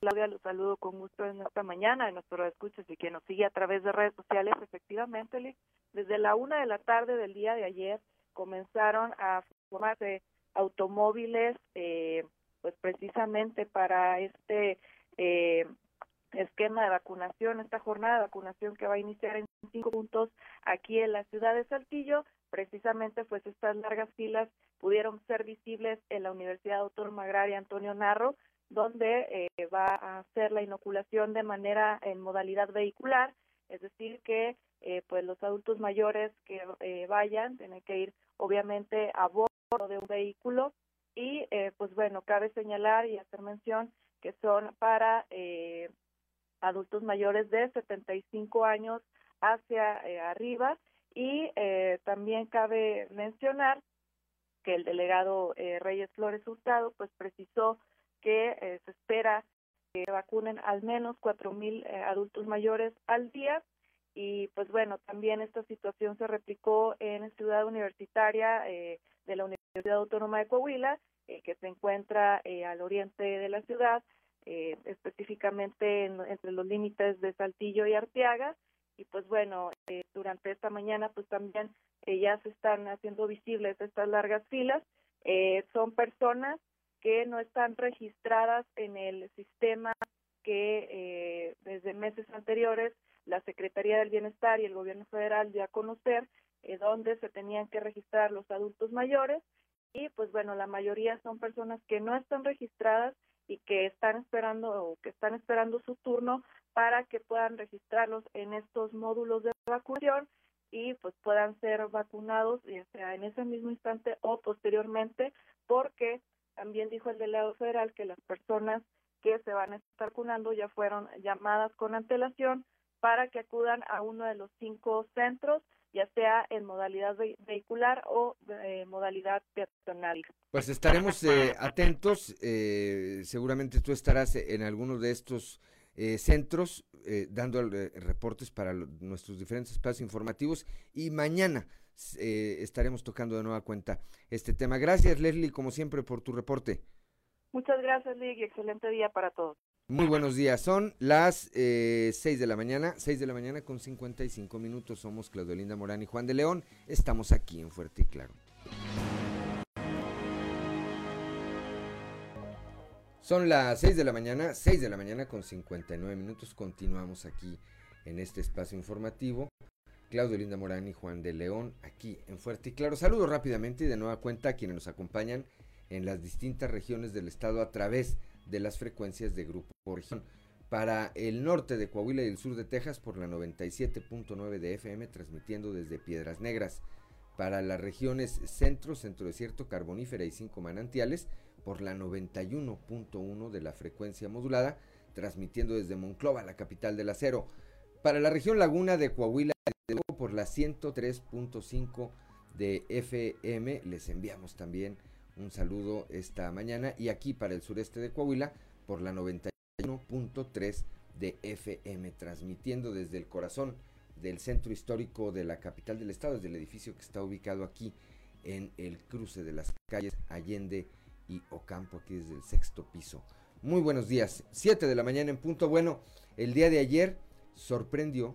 Claudia, los saludo con gusto en esta mañana en nuestro escuchas y quien nos sigue a través de redes sociales. Efectivamente, desde la una de la tarde del día de ayer comenzaron a formarse automóviles, eh, pues precisamente para este eh, esquema de vacunación, esta jornada de vacunación que va a iniciar en cinco puntos aquí en la ciudad de Saltillo. Precisamente, pues estas largas filas pudieron ser visibles en la Universidad Autónoma Agraria Antonio Narro, donde eh, va a hacer la inoculación de manera en modalidad vehicular, es decir, que eh, pues los adultos mayores que eh, vayan tienen que ir obviamente a bordo de un vehículo y pues bueno, cabe señalar y hacer mención que son para adultos mayores de 75 años hacia arriba y también cabe mencionar que el delegado Reyes Flores Hurtado pues precisó que eh, se espera que vacunen al menos cuatro mil eh, adultos mayores al día. Y pues bueno también esta situación se replicó en Ciudad Universitaria eh, de la Universidad Autónoma de Coahuila que se encuentra al oriente de la ciudad específicamente entre los límites de Saltillo y Arteaga. Y pues bueno durante esta mañana pues también ya se están haciendo visibles estas largas filas. Son personas que no están registradas en el sistema que eh, desde meses anteriores la Secretaría del Bienestar y el Gobierno Federal dio a conocer eh, dónde se tenían que registrar los adultos mayores. Y pues bueno, la mayoría son personas que no están registradas y que están esperando o que están esperando su turno para que puedan registrarlos en estos módulos de vacunación y pues puedan ser vacunados ya sea en ese mismo instante o posteriormente porque también dijo el delegado federal que las personas que se van a estar vacunando ya fueron llamadas con antelación para que acudan a uno de los cinco centros, ya sea en modalidad vehicular o eh, modalidad peatonal. Pues estaremos eh, atentos, eh, seguramente tú estarás en alguno de estos centros dando reportes para nuestros diferentes espacios informativos y mañana eh, estaremos tocando de nueva cuenta este tema. Gracias, Leslie, como siempre, por tu reporte. Muchas gracias, Lig, y excelente día para todos. Muy buenos días, son las eh, 6 de la mañana, 6 de la mañana con 55 minutos. Somos Claudio Linda Morán y Juan de León. Estamos aquí en Fuerte y Claro. Son las 6 de la mañana, 6 de la mañana con 59 minutos. Continuamos aquí en este espacio informativo. Claudio Linda Morán y Juan de León aquí en Fuerte y Claro. Saludos rápidamente y de nueva cuenta a quienes nos acompañan en las distintas regiones del estado a través de las frecuencias de Grupo Región. Para el norte de Coahuila y el sur de Texas por la 97.9 de FM transmitiendo desde Piedras Negras. Para las regiones centro, centro desierto, carbonífera y cinco manantiales por la 91.1 de la frecuencia modulada transmitiendo desde Monclova, la capital del acero. Para la región laguna de Coahuila por la 103.5 de FM les enviamos también un saludo esta mañana y aquí para el sureste de Coahuila por la 91.3 de FM transmitiendo desde el corazón del centro histórico de la capital del estado, desde el edificio que está ubicado aquí en el cruce de las calles Allende y Ocampo, aquí desde el sexto piso. Muy buenos días, 7 de la mañana en punto. Bueno, el día de ayer sorprendió,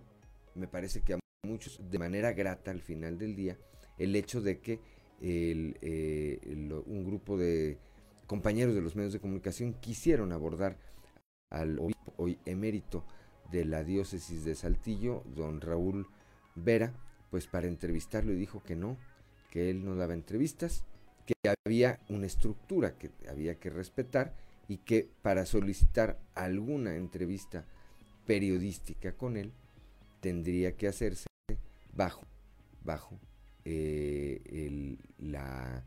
me parece que a muchos de manera grata al final del día, el hecho de que eh, un grupo de compañeros de los medios de comunicación quisieron abordar al obispo hoy emérito de la diócesis de Saltillo, don Raúl Vera, pues para entrevistarlo y dijo que no, que él no daba entrevistas, que había una estructura que había que respetar y que para solicitar alguna entrevista periodística con él tendría que hacerse bajo, bajo eh, la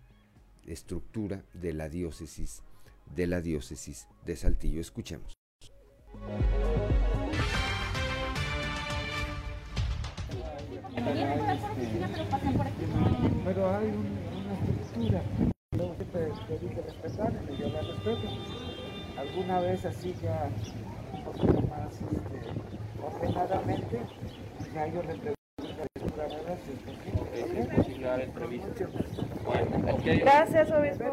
estructura de la diócesis de la diócesis de Saltillo. Escuchemos. Pero hay una estructura que que respetar y yo la respeto. Alguna vez así ya un poquito más este, ordenadamente, ya yo le Gracias, obispo.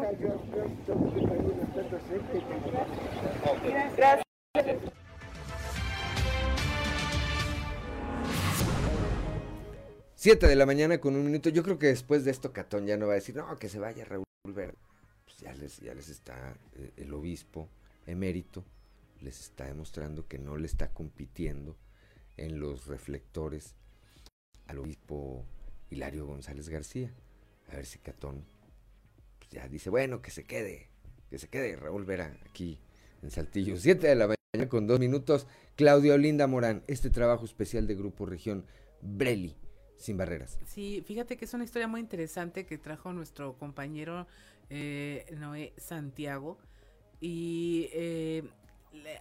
Gracias. Siete de la mañana con un minuto. Yo creo que después de esto Catón ya no va a decir, no, que se vaya Raúl Ver. Pues ya les, ya les está eh, el obispo emérito, les está demostrando que no le está compitiendo en los reflectores al obispo Hilario González García. A ver si Catón pues ya dice, bueno, que se quede, que se quede Raúl Vera aquí en Saltillo. Siete de la mañana con dos minutos. Claudia Olinda Morán, este trabajo especial de Grupo Región Breli, sin barreras. Sí, fíjate que es una historia muy interesante que trajo nuestro compañero eh, Noé Santiago. Y eh,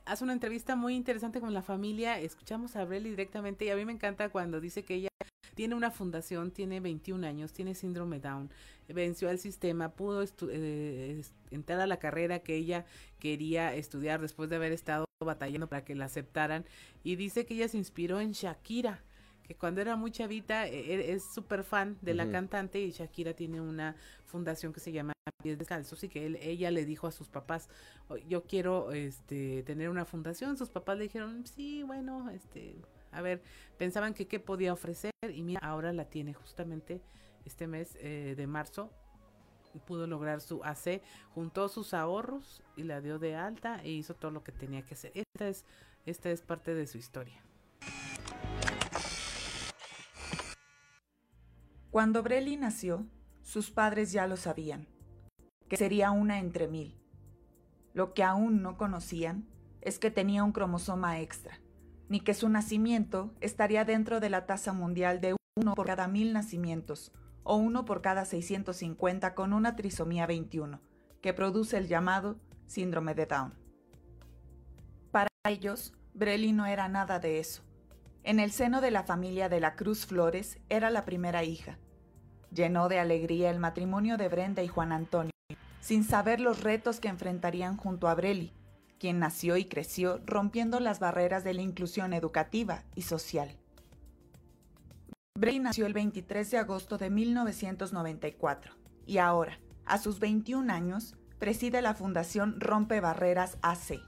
hace una entrevista muy interesante con la familia. Escuchamos a Breli directamente y a mí me encanta cuando dice que ella tiene una fundación, tiene 21 años, tiene síndrome Down, venció al sistema, pudo eh, entrar a la carrera que ella quería estudiar después de haber estado batallando para que la aceptaran. Y dice que ella se inspiró en Shakira que cuando era muy chavita e, e, es súper fan de la cantante y Shakira tiene una fundación que se llama Pies Descalzos y que él, ella le dijo a sus papás, yo quiero este tener una fundación, sus papás le dijeron, sí, bueno, este, a ver, pensaban que qué podía ofrecer y mira, ahora la tiene justamente este mes eh, de marzo pudo lograr su AC, juntó sus ahorros y la dio de alta e hizo todo lo que tenía que hacer. Esta es, esta es parte de su historia. Cuando Brely nació, sus padres ya lo sabían, que sería una entre mil. Lo que aún no conocían es que tenía un cromosoma extra, ni que su nacimiento estaría dentro de la tasa mundial de uno por cada mil nacimientos, o uno por cada 650 con una trisomía 21, que produce el llamado síndrome de Down. Para ellos, Brely no era nada de eso. En el seno de la familia de la Cruz Flores era la primera hija, Llenó de alegría el matrimonio de Brenda y Juan Antonio, sin saber los retos que enfrentarían junto a Breli, quien nació y creció rompiendo las barreras de la inclusión educativa y social. Breli nació el 23 de agosto de 1994 y ahora, a sus 21 años, preside la Fundación Rompe Barreras AC.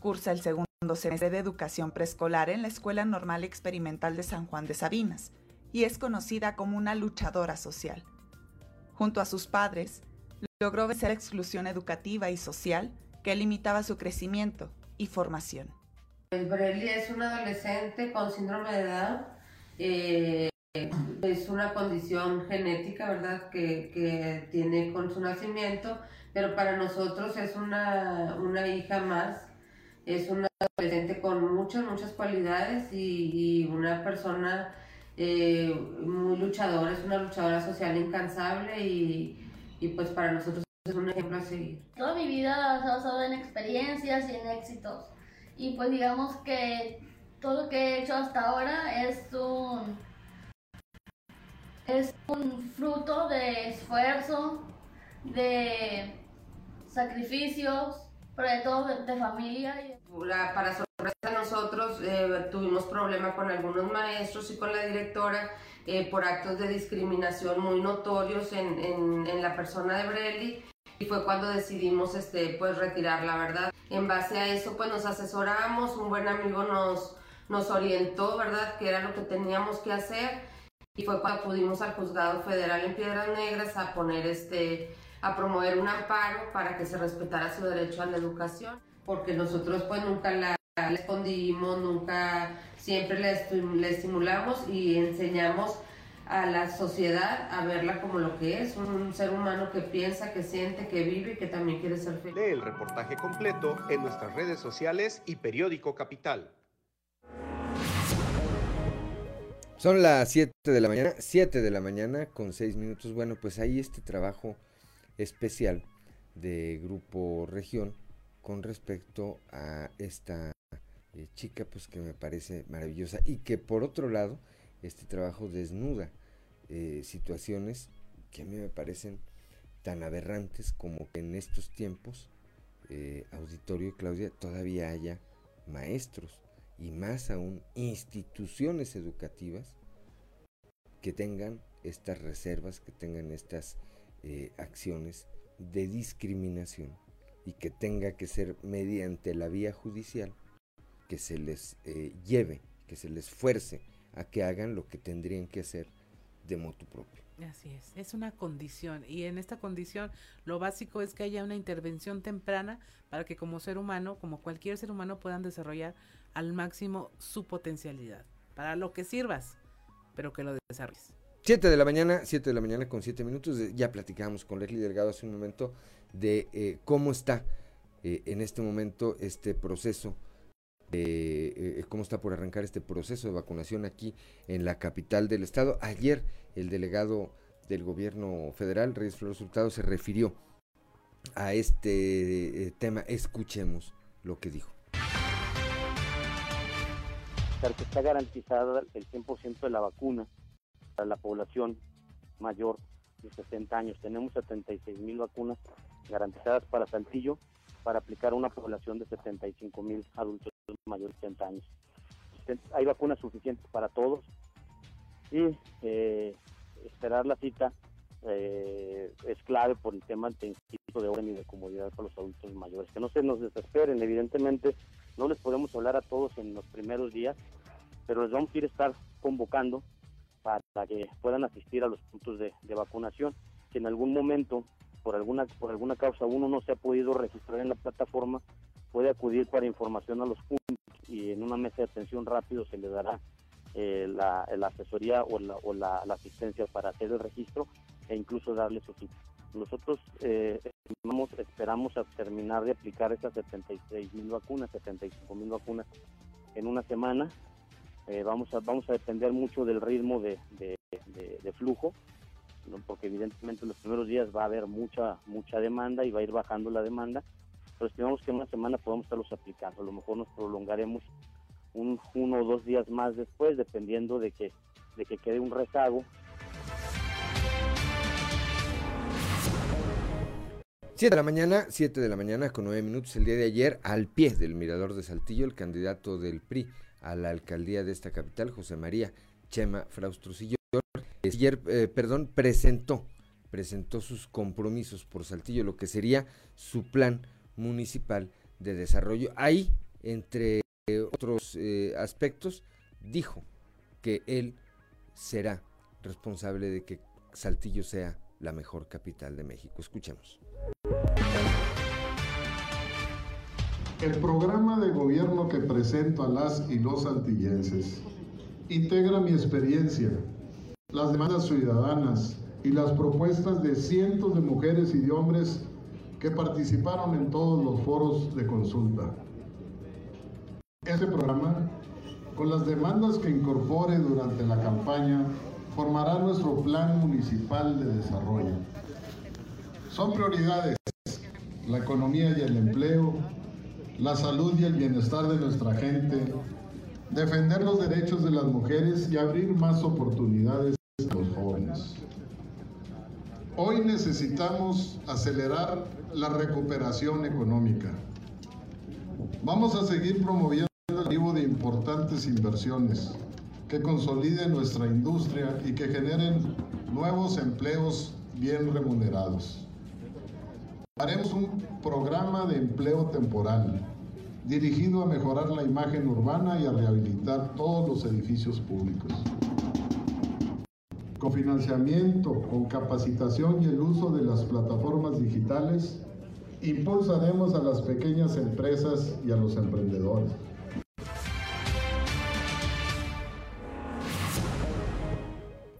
Cursa el segundo semestre de educación preescolar en la Escuela Normal Experimental de San Juan de Sabinas y es conocida como una luchadora social. Junto a sus padres, logró vencer la exclusión educativa y social que limitaba su crecimiento y formación. Brelli es un adolescente con síndrome de Down. Eh, es una condición genética, ¿verdad?, que, que, tiene con su nacimiento, pero para nosotros es una, una hija más. Es una adolescente con muchas, muchas cualidades y, y una persona eh, muy luchadora, es una luchadora social incansable y, y pues para nosotros es un ejemplo a seguir. Toda mi vida se ha basado en experiencias y en éxitos. Y pues digamos que todo lo que he hecho hasta ahora es un es un fruto de esfuerzo, de sacrificios, pero de todo de, familia. Para sorpresa de nosotros eh, tuvimos problemas con algunos maestros y con la directora eh, por actos de discriminación muy notorios en, en, en la persona de Brelli y fue cuando decidimos este pues retirar la verdad. En base a eso pues nos asesoramos un buen amigo nos nos orientó verdad que era lo que teníamos que hacer. Y fue cuando acudimos al juzgado federal en Piedras Negras a poner este a promover un amparo para que se respetara su derecho a la educación. Porque nosotros pues nunca la, escondimos nunca siempre le, le estimulamos y enseñamos a la sociedad a verla como lo que es, un ser humano que piensa, que siente, que vive y que también quiere ser feliz. Lee el reportaje completo en nuestras redes sociales y periódico Capital. Son las 7 de la mañana, 7 de la mañana con 6 minutos. Bueno, pues ahí este trabajo especial de Grupo Región con respecto a esta eh, chica pues que me parece maravillosa y que por otro lado este trabajo desnuda eh, situaciones que a mí me parecen tan aberrantes como que en estos tiempos, eh, auditorio Claudia, todavía haya maestros y más aún instituciones educativas que tengan estas reservas, que tengan estas eh, acciones de discriminación y que tenga que ser mediante la vía judicial que se les lleve, que se les fuerce a que hagan lo que tendrían que hacer de moto propio. Así es, es una condición y en esta condición lo básico es que haya una intervención temprana para que como ser humano, como cualquier ser humano puedan desarrollar al máximo su potencialidad, para lo que sirvas, pero que lo desarrolles. 7 de la mañana, 7 de la mañana con 7 minutos, ya platicamos con Leslie Delgado hace un momento de eh, cómo está eh, en este momento este proceso eh, cómo está por arrancar este proceso de vacunación aquí en la capital del estado. Ayer el delegado del gobierno federal, Reyes Flores Hurtado, se refirió a este eh, tema. Escuchemos lo que dijo. Que está garantizada el 100% de la vacuna para la población mayor de 60 años. Tenemos 76 mil vacunas garantizadas para Saltillo para aplicar a una población de 75 mil adultos mayores de 60 años. Hay vacunas suficientes para todos y eh, esperar la cita eh, es clave por el tema del de orden y de comodidad para los adultos mayores. Que no se nos desesperen, evidentemente no les podemos hablar a todos en los primeros días, pero les vamos a ir a estar convocando para que puedan asistir a los puntos de, de vacunación. Si en algún momento por alguna, por alguna causa uno no se ha podido registrar en la plataforma, puede acudir para información a los puntos y en una mesa de atención rápido se le dará eh, la, asesoría o, la, o la, asistencia para hacer el registro e incluso darle su cita. Nosotros eh, esperamos a terminar de aplicar esas 76 mil vacunas, 75 mil vacunas en una semana. Eh, vamos, a, vamos a depender mucho del ritmo de flujo porque evidentemente en los primeros días va a haber mucha mucha demanda y va a ir bajando la demanda, pero estimamos que en una semana podemos estarlos aplicando. A lo mejor nos prolongaremos un, uno o dos días más después, dependiendo de que, de que quede un rezago. Siete de la mañana, 7 de la mañana con nueve minutos el día de ayer, al pie del mirador de Saltillo, el candidato del PRI a la alcaldía de esta capital, José María Chema Fraustrucillo, ayer, eh, perdón, presentó, presentó sus compromisos por Saltillo, lo que sería su plan municipal de desarrollo. Ahí, entre otros eh, aspectos, dijo que él será responsable de que Saltillo sea la mejor capital de México. Escuchemos. El programa de gobierno que presento a las y los antillenses integra mi experiencia, las demandas ciudadanas y las propuestas de cientos de mujeres y de hombres participaron en todos los foros de consulta. Este programa, con las demandas que incorpore durante la campaña, formará nuestro plan municipal de desarrollo. Son prioridades la economía y el empleo, la salud y el bienestar de nuestra gente, defender los derechos de las mujeres y abrir más oportunidades a los jóvenes. Hoy necesitamos acelerar la recuperación económica. Vamos a seguir promoviendo el arribo de importantes inversiones que consoliden nuestra industria y que generen nuevos empleos bien remunerados. Haremos un programa de empleo temporal dirigido a mejorar la imagen urbana y a rehabilitar todos los edificios públicos. Con financiamiento, con capacitación y el uso de las plataformas digitales, impulsaremos a las pequeñas empresas y a los emprendedores.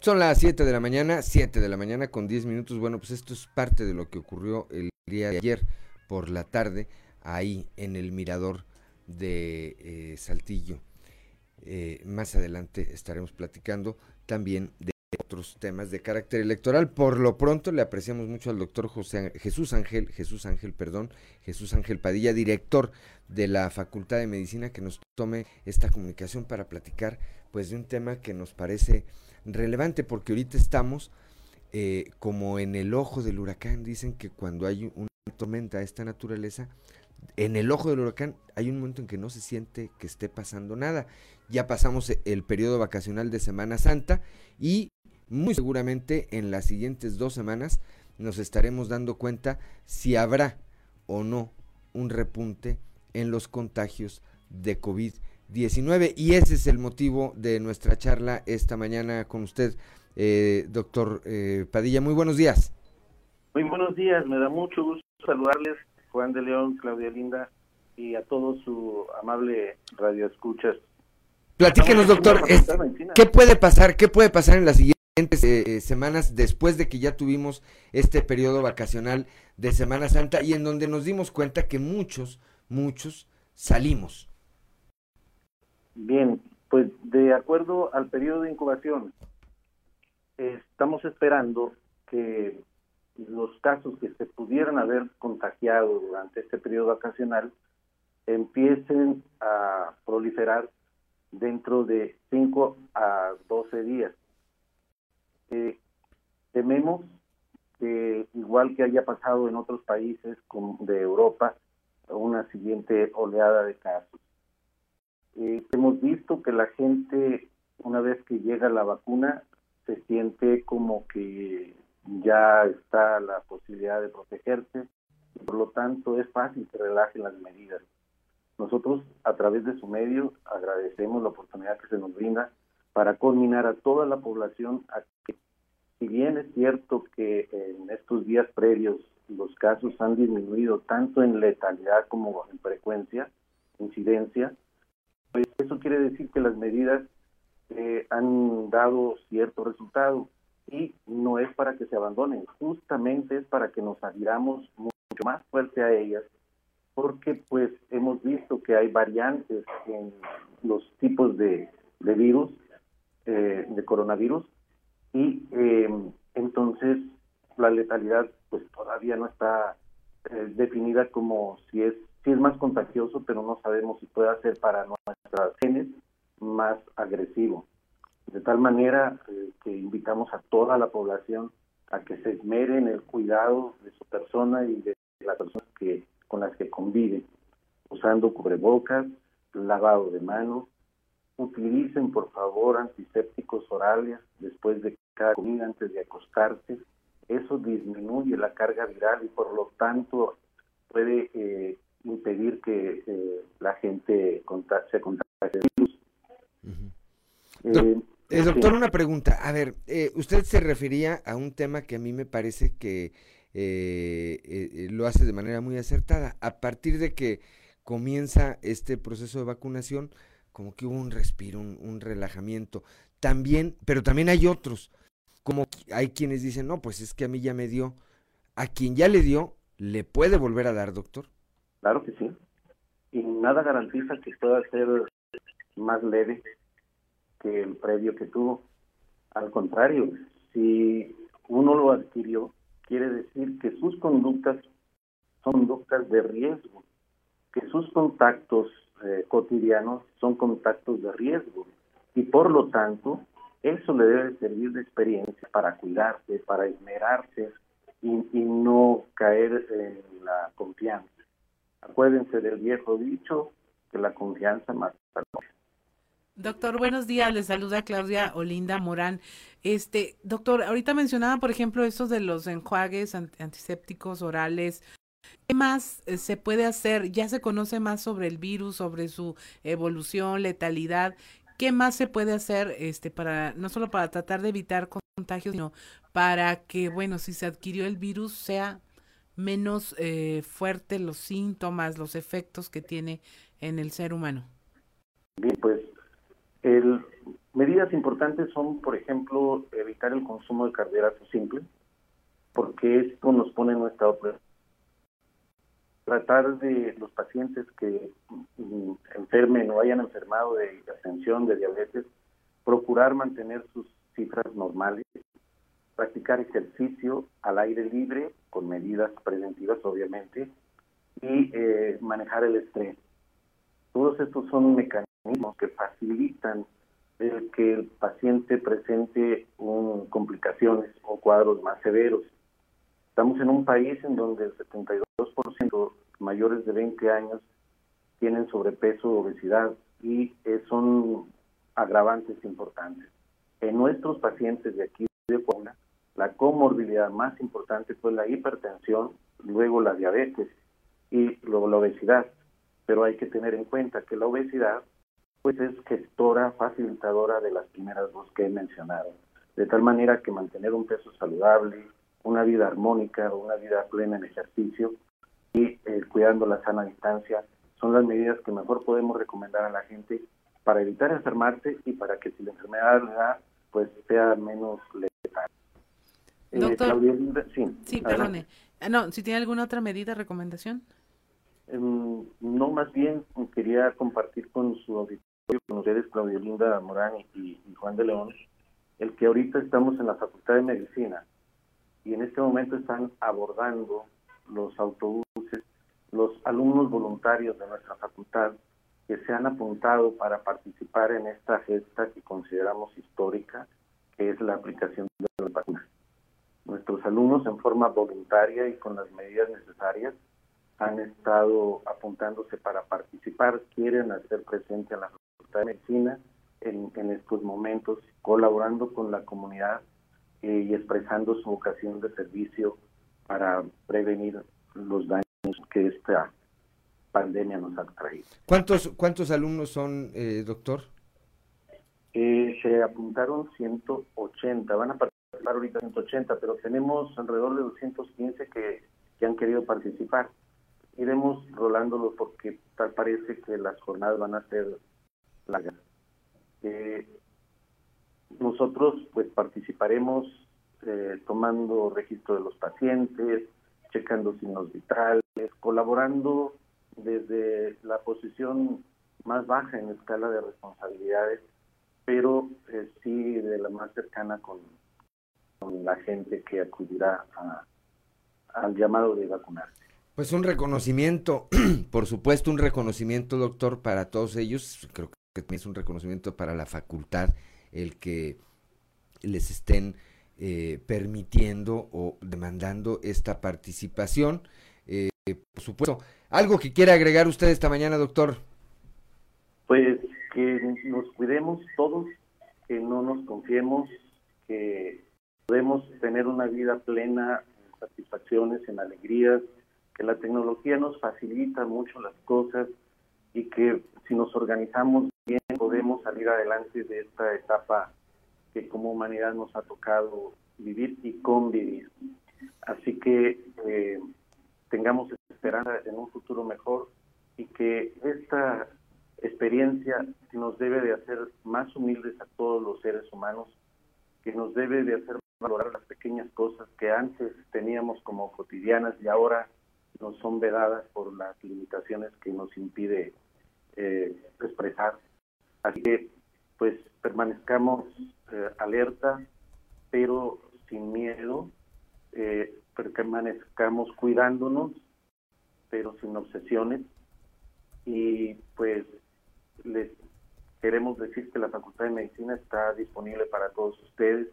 Son las 7 de la mañana, 7 de la mañana con 10 minutos. Bueno, pues esto es parte de lo que ocurrió el día de ayer por la tarde ahí en el mirador de eh, Saltillo. Eh, más adelante estaremos platicando también de otros temas de carácter electoral. Por lo pronto le apreciamos mucho al doctor José, Jesús Ángel, Jesús Ángel, perdón, Jesús Ángel Padilla, director de la Facultad de Medicina, que nos tome esta comunicación para platicar pues de un tema que nos parece relevante porque ahorita estamos eh, como en el ojo del huracán. Dicen que cuando hay una tormenta de esta naturaleza, en el ojo del huracán hay un momento en que no se siente que esté pasando nada. Ya pasamos el periodo vacacional de Semana Santa y muy seguramente en las siguientes dos semanas nos estaremos dando cuenta si habrá o no un repunte en los contagios de COVID-19. 19 y ese es el motivo de nuestra charla esta mañana con usted, eh, doctor eh, Padilla. Muy buenos días. Muy buenos días, me da mucho gusto saludarles, Juan de León, Claudia Linda y a todos su amable radio escuchas. Platíquenos, doctor, ¿qué puede pasar? ¿Qué puede pasar en las siguientes eh, semanas después de que ya tuvimos este periodo vacacional de Semana Santa y en donde nos dimos cuenta que muchos, muchos salimos? Bien, pues de acuerdo al periodo de incubación, estamos esperando que los casos que se pudieran haber contagiado durante este periodo vacacional empiecen a proliferar dentro de 5 a 12 días. Eh, tememos que, igual que haya pasado en otros países de Europa, una siguiente oleada de casos. Eh, hemos visto que la gente, una vez que llega la vacuna, se siente como que ya está la posibilidad de protegerse y por lo tanto es fácil que relajen las medidas. Nosotros, a través de su medio, agradecemos la oportunidad que se nos brinda para culminar a toda la población a si bien es cierto que en estos días previos los casos han disminuido tanto en letalidad como en frecuencia, incidencia, pues eso quiere decir que las medidas eh, han dado cierto resultado y no es para que se abandonen, justamente es para que nos adhiramos mucho más fuerte a ellas, porque pues hemos visto que hay variantes en los tipos de, virus, eh, de coronavirus, y eh, entonces la letalidad pues todavía no está definida como si es sí es más contagioso, pero no sabemos si puede ser para nuestras genes más agresivo. De tal manera eh, que invitamos a toda la población a que se esmere en el cuidado de su persona y de las personas que, con las que conviven, usando cubrebocas, lavado de manos, utilicen por favor antisépticos orales después de cada comida antes de acostarse. Eso disminuye la carga viral y por lo tanto puede eh, impedir que eh, la gente se contagie el virus. Eh, eh, doctor, una pregunta. A ver, usted se refería a un tema que a mí me parece que lo hace de manera muy acertada. A partir de que comienza este proceso de vacunación, como que hubo un respiro, un, un relajamiento. También, pero también hay otros, como hay quienes dicen, no, pues es que a mí ya me dio. A quien ya le dio, ¿le puede volver a dar, doctor? Claro que sí. Y nada garantiza que pueda ser más leve que el previo que tuvo. Al contrario, si uno lo adquirió, quiere decir que sus conductas son conductas de riesgo, que sus contactos eh, cotidianos son contactos de riesgo y por lo tanto eso le debe servir de experiencia para cuidarse, para esmerarse y, no caer en la confianza. Acuérdense del viejo dicho que la confianza mata. Doctor, buenos días. Le saluda Claudia Olinda Morán. Este, doctor, ahorita mencionaba, por ejemplo, estos de los enjuagues antisépticos orales. ¿Qué más eh, se puede hacer? Ya se conoce más sobre el virus, sobre su evolución, letalidad. ¿Qué más se puede hacer este para no solo para tratar de evitar contagios, sino para que, bueno, si se adquirió el virus sea menos eh, fuerte los síntomas, los efectos que tiene en el ser humano? Bien, pues el, medidas importantes son, por ejemplo, evitar el consumo de carbohidratos simples, porque esto nos pone en nuestra estado Tratar de los pacientes que mm, enfermen o hayan enfermado de hipertensión, de diabetes, procurar mantener sus cifras normales, practicar ejercicio al aire libre, con medidas preventivas obviamente, y eh, manejar el estrés. Todos estos son mecanismos que facilitan el que el paciente presente un, complicaciones o cuadros más severos. Estamos en un país en donde el 72% mayores de 20 años tienen sobrepeso o obesidad y eh, son agravantes importantes. En nuestros pacientes de aquí de Puebla, la comorbilidad más importante fue la hipertensión, luego la diabetes y luego la obesidad. Pero hay que tener en cuenta que la obesidad pues es gestora, facilitadora de las primeras dos que he mencionado. De tal manera que mantener un peso saludable, una vida armónica, una vida plena en ejercicio y eh, cuidando la sana distancia son las medidas que mejor podemos recomendar a la gente para evitar enfermarse y para que si la enfermedad da, pues sea menos letal. Eh, Doctor, sí, sí perdone. Ah, no, si tiene alguna otra medida, recomendación. Em, no, más bien quería compartir con su auditorio, con ustedes, Claudio Linda Morán y, y Juan de León, el que ahorita estamos en la Facultad de Medicina y en este momento están abordando los autobuses, los alumnos voluntarios de nuestra facultad que se han apuntado para participar en esta gesta que consideramos histórica, que es la aplicación de las vacunas. Nuestros alumnos en forma voluntaria y con las medidas necesarias han estado apuntándose para participar, quieren hacer presente a la Facultad de Medicina en, en estos momentos, colaborando con la comunidad eh, y expresando su vocación de servicio para prevenir los daños que esta pandemia nos ha traído. ¿Cuántos, cuántos alumnos son, eh, doctor? Eh, se apuntaron 180, van a participar ahorita 180, pero tenemos alrededor de 215 que, que han querido participar. Iremos rolándolos porque tal parece que las jornadas van a ser largas. Eh, nosotros pues participaremos eh, tomando registro de los pacientes, checando signos vitales, colaborando desde la posición más baja en escala de responsabilidades, pero eh, sí de la más cercana con, la gente que acudirá a, al llamado de vacunarse. Pues un reconocimiento, por supuesto, un reconocimiento, doctor, para todos ellos. Creo que es un reconocimiento para la facultad el que les estén eh, permitiendo o demandando esta participación. Eh, por supuesto, ¿algo que quiera agregar usted esta mañana, doctor? Pues que nos cuidemos todos, que no nos confiemos, que podemos tener una vida plena en satisfacciones, en alegrías, que la tecnología nos facilita mucho las cosas y que si nos organizamos bien podemos salir adelante de esta etapa que como humanidad nos ha tocado vivir y convivir. Así que eh, tengamos esperanza en un futuro mejor y que esta experiencia nos debe de hacer más humildes a todos los seres humanos, que nos debe de hacer valorar las pequeñas cosas que antes teníamos como cotidianas y ahora nos son vedadas por las limitaciones que nos impide eh, expresar. Así que, pues, permanezcamos eh, alerta, pero sin miedo, eh, permanezcamos cuidándonos, pero sin obsesiones. Y pues les queremos decir que la Facultad de Medicina está disponible para todos ustedes.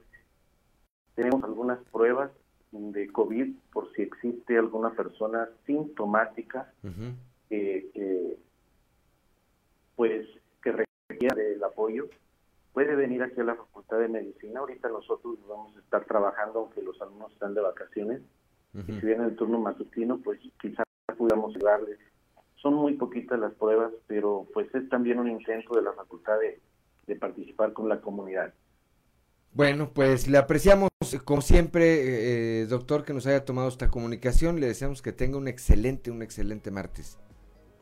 Tenemos algunas pruebas de COVID por si existe alguna persona sintomática que pues que requiera del apoyo. Puede venir aquí a la Facultad de Medicina. Ahorita nosotros vamos a estar trabajando, aunque los alumnos están de vacaciones. Y si viene el turno matutino, pues quizás podamos ayudarles son muy poquitas las pruebas, pero pues es también un intento de la facultad de, participar con la comunidad. Bueno, pues le apreciamos como siempre, eh, doctor, que nos haya tomado esta comunicación. Le deseamos que tenga un excelente, un excelente martes.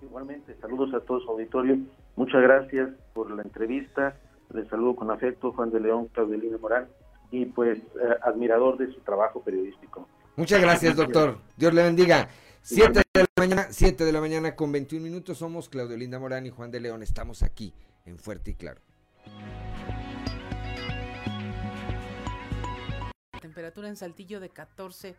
Igualmente, saludos a todos auditorio. Muchas gracias por la entrevista. Les saludo con afecto, Juan de León, Claudelina Morán, y pues eh, admirador de su trabajo periodístico. Muchas gracias, doctor. Dios le bendiga. 7 de la mañana, 7 de la mañana con 21 minutos. Somos Claudio Linda Morán y Juan de León. Estamos aquí en Fuerte y Claro. Temperatura en Saltillo de 14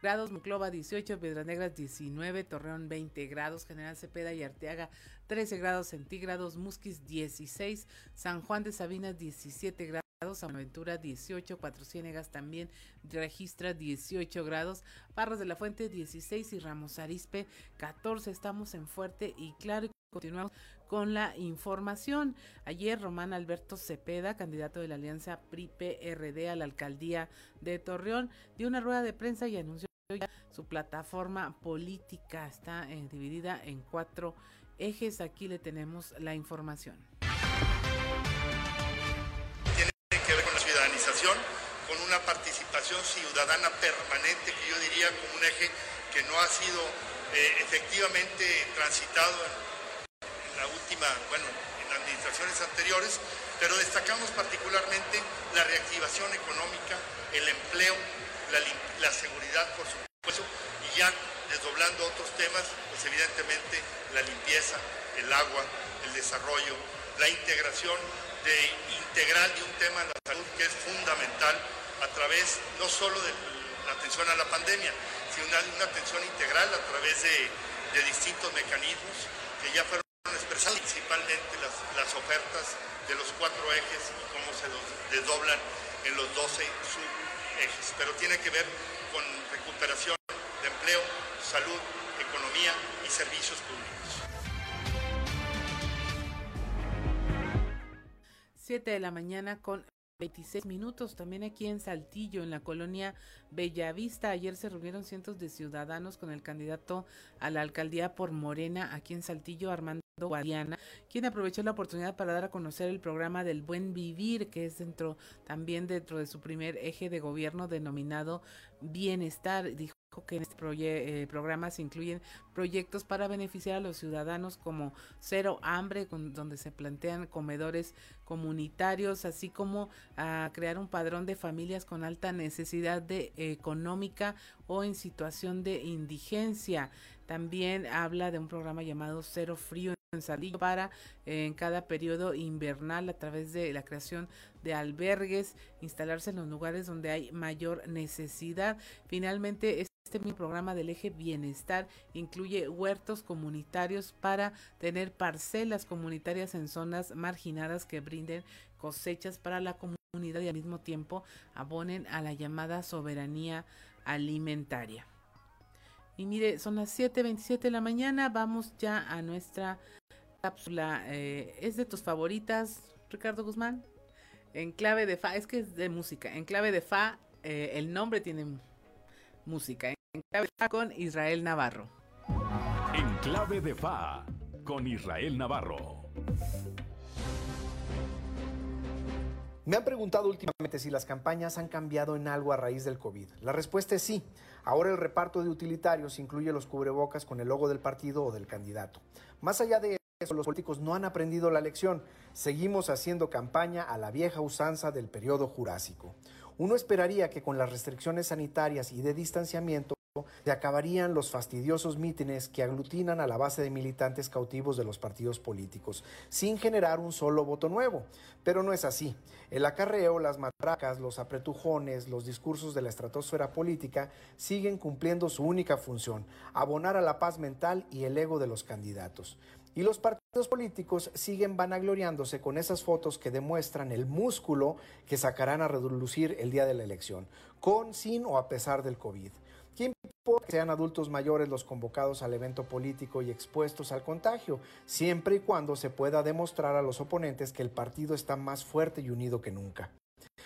grados, Muclova 18, Piedras Negras 19, Torreón 20 grados, General Cepeda y Arteaga 13 grados centígrados, Musquis 16, San Juan de Sabinas 17 grados. San Aventura 18, Cuatro Ciénegas también registra 18 grados, Parras de la Fuente 16 y Ramos Arispe 14. Estamos en Fuerte y Claro continuamos con la información. Ayer Román Alberto Cepeda, candidato de la Alianza PRI-PRD a la alcaldía de Torreón, dio una rueda de prensa y anunció su plataforma política. Está eh, dividida en cuatro ejes. Aquí le tenemos la información. con una participación ciudadana permanente que yo diría como un eje que no ha sido eh, efectivamente transitado en, la última, bueno, en administraciones anteriores, pero destacamos particularmente la reactivación económica, el empleo, la, seguridad, por supuesto, y ya desdoblando otros temas, pues evidentemente la limpieza, el agua, el desarrollo, la integración de integral de un tema de la salud que es fundamental a través no solo de la atención a la pandemia, sino una, una atención integral a través de, de, distintos mecanismos que ya fueron expresados, principalmente las, las ofertas de los cuatro ejes y cómo se los desdoblan en los 12 Pero tiene que ver con recuperación de empleo, salud, economía y servicios públicos. 7 de la mañana con 26 minutos. También aquí en Saltillo, en la colonia Bellavista, ayer se reunieron cientos de ciudadanos con el candidato a la alcaldía por Morena, aquí en Saltillo, Armando Guadiana, quien aprovechó la oportunidad para dar a conocer el programa del buen vivir, que es dentro también dentro de su primer eje de gobierno denominado bienestar. Dijo que en este eh, programa se incluyen proyectos para beneficiar a los ciudadanos como Cero Hambre, donde se plantean comedores comunitarios, así como a crear un padrón de familias con alta necesidad de, económica o en situación de indigencia. También habla de un programa llamado Cero Frío en Salillo para en cada periodo invernal a través de la creación de albergues, instalarse en los lugares donde hay mayor necesidad. Finalmente, este mismo programa del eje bienestar incluye huertos comunitarios para tener parcelas comunitarias en zonas marginadas que brinden cosechas para la comunidad y al mismo tiempo abonen a la llamada soberanía alimentaria. Y mire, son las 7.27 de la mañana, vamos ya a nuestra cápsula. Eh, ¿Es de tus favoritas, Ricardo Guzmán? En clave de fa, es que es de música. En clave de fa, eh, el nombre tiene música. En clave de fa con Israel Navarro. En clave de fa con Israel Navarro. Me han preguntado últimamente si las campañas han cambiado en algo a raíz del COVID. La respuesta es sí. Ahora el reparto de utilitarios incluye los cubrebocas con el logo del partido o del candidato. Más allá de eso, los políticos no han aprendido la lección. Seguimos haciendo campaña a la vieja usanza del periodo jurásico. Uno esperaría que con las restricciones sanitarias y de distanciamiento se acabarían los fastidiosos mítines que aglutinan a la base de militantes cautivos de los partidos políticos, sin generar un solo voto nuevo. Pero no es así. El acarreo, las matracas, los apretujones, los discursos de la estratosfera política siguen cumpliendo su única función, abonar a la paz mental y el ego de los candidatos. Y los partidos políticos siguen vanagloriándose con esas fotos que demuestran el músculo que sacarán a reducir el día de la elección, con, sin o a pesar del COVID. ¿Quién importa que sean adultos mayores los convocados al evento político y expuestos al contagio, siempre y cuando se pueda demostrar a los oponentes que el partido está más fuerte y unido que nunca?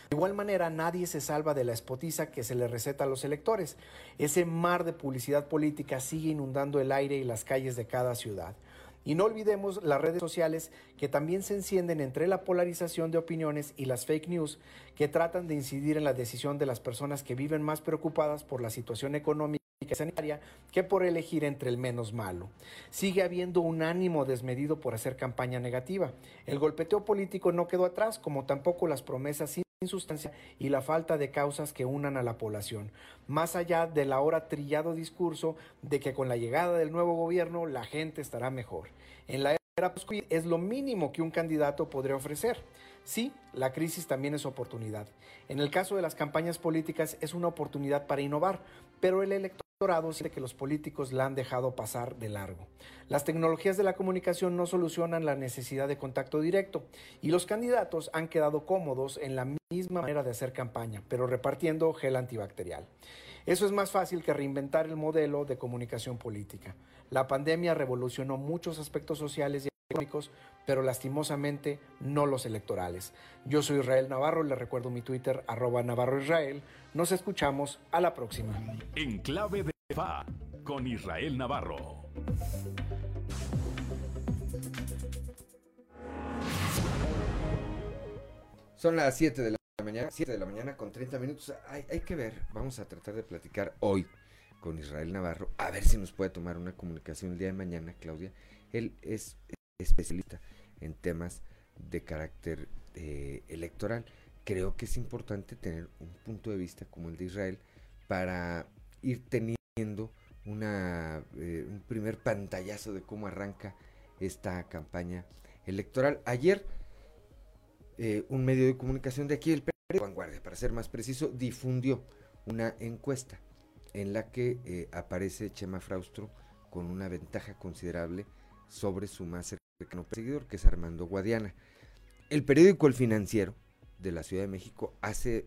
De igual manera, nadie se salva de la espotiza que se le receta a los electores. Ese mar de publicidad política sigue inundando el aire y las calles de cada ciudad. Y no olvidemos las redes sociales que también se encienden entre la polarización de opiniones y las fake news que tratan de incidir en la decisión de las personas que viven más preocupadas por la situación económica y sanitaria que por elegir entre el menos malo. Sigue habiendo un ánimo desmedido por hacer campaña negativa. El golpeteo político no quedó atrás, como tampoco las promesas sin sustancia y la falta de causas que unan a la población, más allá del ahora trillado discurso de que con la llegada del nuevo gobierno la gente estará mejor. En la era es lo mínimo que un candidato podría ofrecer. Sí, la crisis también es oportunidad. En el caso de las campañas políticas es una oportunidad para innovar, pero el electorado siente que los políticos la han dejado pasar de largo. Las tecnologías de la comunicación no solucionan la necesidad de contacto directo y los candidatos han quedado cómodos en la misma manera de hacer campaña, pero repartiendo gel antibacterial. Eso es más fácil que reinventar el modelo de comunicación política. La pandemia revolucionó muchos aspectos sociales y económicos, pero lastimosamente no los electorales. Yo soy Israel Navarro, le recuerdo mi Twitter, arroba Navarro Israel. Nos escuchamos a la próxima. En clave de FA, con Israel Navarro. Son las 7 de la mañana, 7 de la mañana con 30 minutos. Hay, hay que ver, vamos a tratar de platicar hoy con Israel Navarro, a ver si nos puede tomar una comunicación el día de mañana, Claudia. Él es especialista en temas de carácter eh, electoral. Creo que es importante tener un punto de vista como el de Israel para ir teniendo una, eh, un primer pantallazo de cómo arranca esta campaña electoral. Ayer, eh, un medio de comunicación de aquí, el periódico Vanguardia, para ser más preciso, difundió una encuesta en la que aparece Chema Fraustro con una ventaja considerable sobre su más cercano perseguidor, que es Armando Guadiana. El periódico El Financiero de la Ciudad de México hace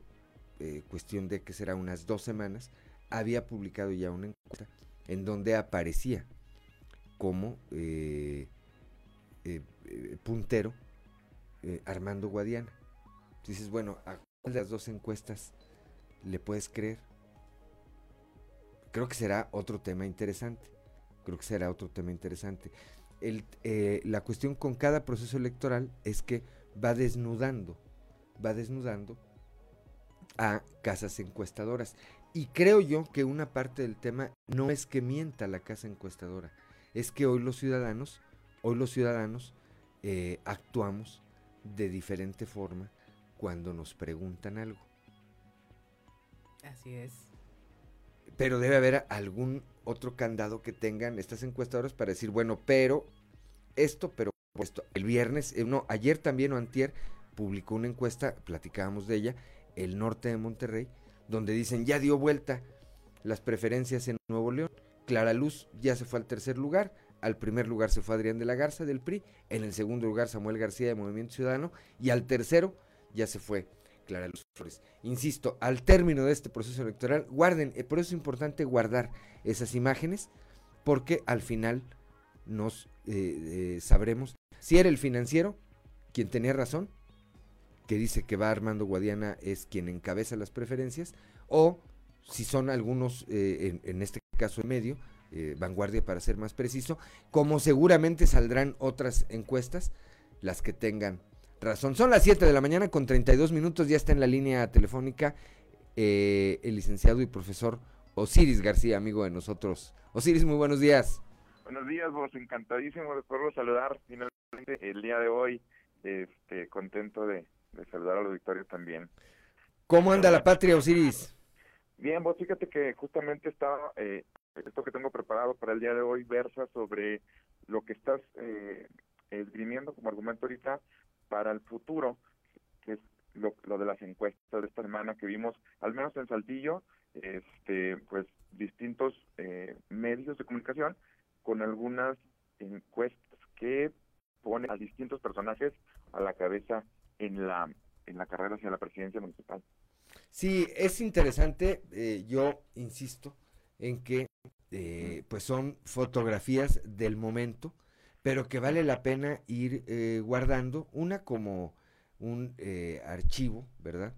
eh, cuestión de que será unas dos semanas, había publicado ya una encuesta en donde aparecía como eh, puntero Armando Guadiana. Dices, bueno, ¿a cuál de las dos encuestas le puedes creer? creo que será otro tema interesante. Creo que será otro tema interesante. Eh, la cuestión con cada proceso electoral es que va desnudando, va desnudando a casas encuestadoras. Y creo yo que una parte del tema no es que mienta la casa encuestadora, es que hoy los ciudadanos, hoy los ciudadanos eh, actuamos de diferente forma cuando nos preguntan algo. Así es pero debe haber algún otro candado que tengan estas encuestadoras para decir, bueno, pero esto, pero esto. El viernes, eh, no, ayer también o antier publicó una encuesta, platicábamos de ella, el norte de Monterrey, donde dicen ya dio vuelta las preferencias en Nuevo León. Clara Luz ya se fue al tercer lugar, al primer lugar se fue Adrián de la Garza del PRI, en el segundo lugar Samuel García de Movimiento Ciudadano y al tercero ya se fue Clara Flores. Insisto, al término de este proceso electoral, guarden, eh, por eso es importante guardar esas imágenes, porque al final nos eh, eh, sabremos si era el financiero quien tenía razón, que dice que va Armando Guadiana es quien encabeza las preferencias, o si son algunos, en, en, este caso en medio, vanguardia para ser más preciso, como seguramente saldrán otras encuestas, las que tengan razón. Son las 7 de la mañana con 32 minutos, ya está en la línea telefónica eh, el licenciado y profesor Osiris García, amigo de nosotros. Osiris, muy buenos días. Buenos días, vos, encantadísimo de poderlo saludar finalmente el día de hoy, este, contento de, de saludar a los victorios también. ¿Cómo anda la patria, Osiris? Bien, vos fíjate que justamente estaba, eh, esto que tengo preparado para el día de hoy versa sobre lo que estás eh, esgrimiendo como argumento ahorita para el futuro, que es lo, de las encuestas de esta semana que vimos, al menos en Saltillo, este, pues distintos eh, medios de comunicación con algunas encuestas que ponen a distintos personajes a la cabeza en la en la carrera hacia la presidencia municipal. Sí, es interesante, eh, yo insisto en que eh, pues son fotografías del momento, pero que vale la pena ir eh, guardando, una como un eh, archivo, ¿verdad?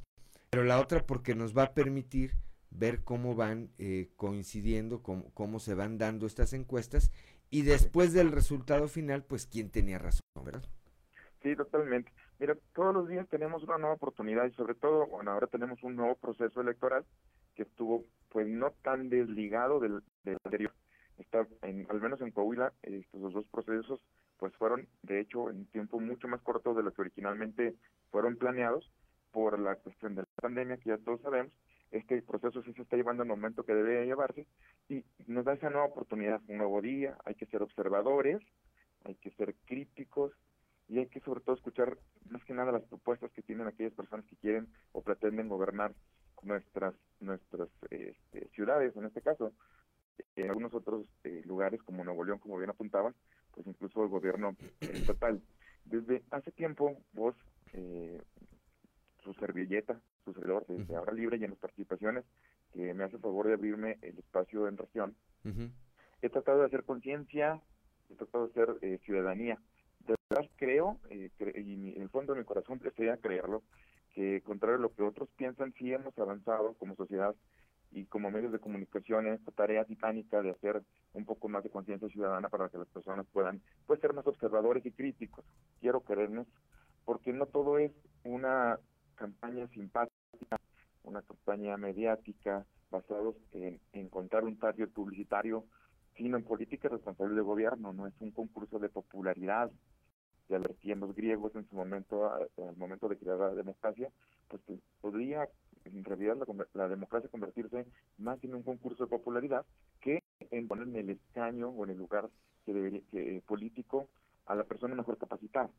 Pero la otra porque nos va a permitir ver cómo van eh, coincidiendo, cómo, cómo se van dando estas encuestas y después del resultado final, pues quién tenía razón, ¿verdad? Sí, totalmente. Mira, todos los días tenemos una nueva oportunidad y sobre todo, bueno, ahora tenemos un nuevo proceso electoral que estuvo pues no tan desligado del, del anterior. Está, en, al menos en Coahuila, estos dos procesos pues fueron de hecho en tiempo mucho más corto de lo que originalmente fueron planeados por la cuestión de la pandemia que ya todos sabemos. Este proceso sí se está llevando el momento que debe llevarse y nos da esa nueva oportunidad, un nuevo día, hay que ser observadores, hay que ser críticos y hay que sobre todo escuchar más que nada las propuestas que tienen aquellas personas que quieren o pretenden gobernar nuestras nuestras este, ciudades en este caso en algunos otros eh, lugares como Nuevo León como bien apuntaban pues incluso el gobierno estatal. Desde hace tiempo vos eh, su servilleta su servidor desde ahora libre y en las participaciones que me hace el favor de abrirme el espacio en región Uh -huh. he tratado de hacer conciencia he tratado de hacer eh, ciudadanía. De verdad creo, eh, cre y mi, en el fondo de mi corazón desearía creerlo, que contrario a lo que otros piensan, sí hemos avanzado como sociedad y como medios de comunicación en esta tarea titánica de hacer un poco más de conciencia ciudadana para que las personas puedan pues, ser más observadores y críticos. Quiero creernos, porque no todo es una campaña simpática, una campaña mediática, basados en encontrar un target publicitario sino en política responsable de gobierno, no es un concurso de popularidad. Ya advertían los griegos en su momento, al momento de crear la democracia, pues podría en realidad la, la, democracia convertirse más en un concurso de popularidad que en poner en el escaño o en el lugar que debería, que, político a la persona mejor capacitada.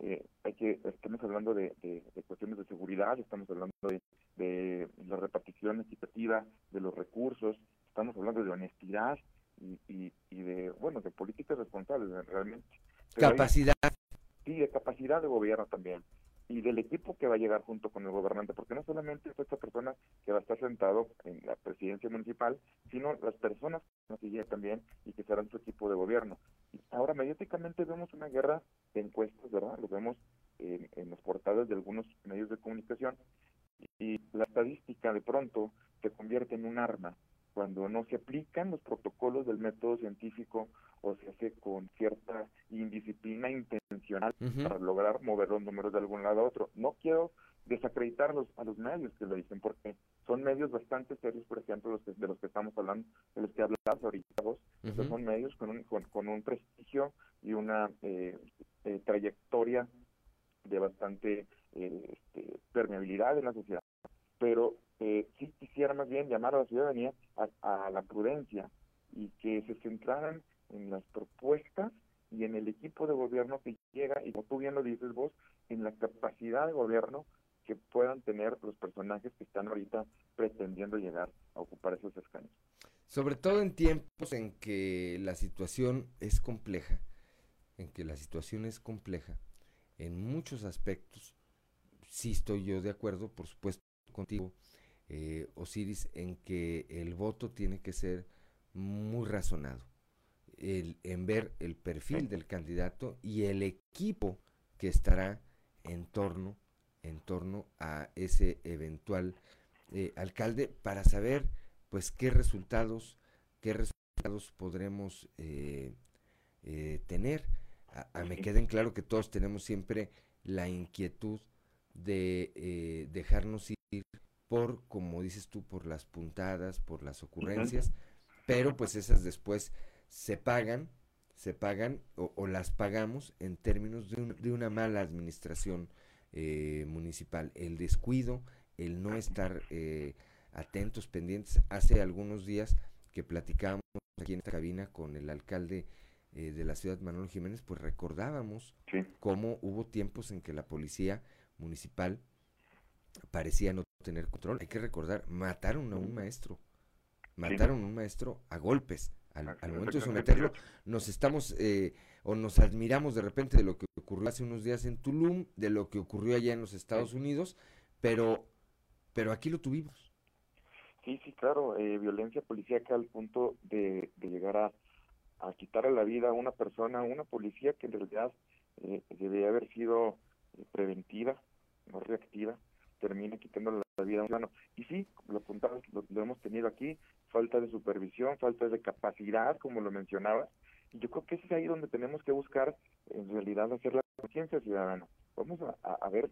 Eh, hay que estamos hablando de, de, de, cuestiones de seguridad, estamos hablando de, de la repartición equitativa de los recursos, estamos hablando de honestidad, y, y, y, de, bueno, de políticas responsables realmente. Pero capacidad. Hay, sí, de capacidad de gobierno también. Y del equipo que va a llegar junto con el gobernante, porque no solamente es esta persona que va a estar sentado en la presidencia municipal, sino las personas que nos siguen también y que serán su equipo de gobierno. Ahora mediáticamente vemos una guerra de encuestas, ¿verdad? Lo vemos en, en los portales de algunos medios de comunicación y la estadística de pronto se convierte en un arma cuando no se aplican los protocolos del método científico o se hace con cierta indisciplina intencional uh -huh. para lograr mover los números de algún lado a otro. No quiero desacreditar los, a los medios que lo dicen, porque son medios bastante serios, por ejemplo, los que, de los que estamos hablando, de los que hablamos ahorita vos, uh -huh. son medios con un, con, con un prestigio y una eh, eh, trayectoria de bastante eh, este, permeabilidad en la sociedad. Pero eh, sí quisiera más bien llamar a la ciudadanía a, a, la prudencia y que se centraran en las propuestas y en el equipo de gobierno que llega, y como tú bien lo dices vos, en la capacidad de gobierno que puedan tener los personajes que están ahorita pretendiendo llegar a ocupar esos escaños. Sobre todo en tiempos en que la situación es compleja, en que la situación es compleja, en muchos aspectos, sí estoy yo de acuerdo, por supuesto, contigo, eh, Osiris, en que el voto tiene que ser muy razonado, el, en ver el perfil del candidato y el equipo que estará en torno, en torno a ese eventual eh, alcalde para saber pues qué resultados, qué resultados podremos eh, tener. A, a me queden claro que todos tenemos siempre la inquietud de eh, dejarnos ir por, como dices tú, por las puntadas, por las ocurrencias, pero pues esas después se pagan, se pagan o, las pagamos en términos de, de una mala administración eh, municipal, el descuido, el no estar eh, atentos, pendientes. Hace algunos días que platicábamos aquí en esta cabina con el alcalde eh, de la ciudad, Manuel Jiménez, pues recordábamos cómo hubo tiempos en que la policía municipal parecía no tener control. Hay que recordar, mataron a un maestro, mataron a un maestro a golpes. Al, momento de someterlo, nos estamos eh, o nos admiramos de repente de lo que ocurrió hace unos días en Tulum, de lo que ocurrió allá en los Estados Unidos, pero, pero aquí lo tuvimos. Sí, sí, claro, eh, violencia policíaca al punto de, de llegar a, a quitarle la vida a una persona, una policía que en realidad eh, debería haber sido eh, preventiva, no reactiva, termina quitando la vida a un. Y sí, lo apuntamos, lo, hemos tenido aquí, falta de supervisión, falta de capacidad, como lo mencionaba, y yo creo que es ahí donde tenemos que buscar, en realidad, hacer la conciencia ciudadana. Vamos a, ver,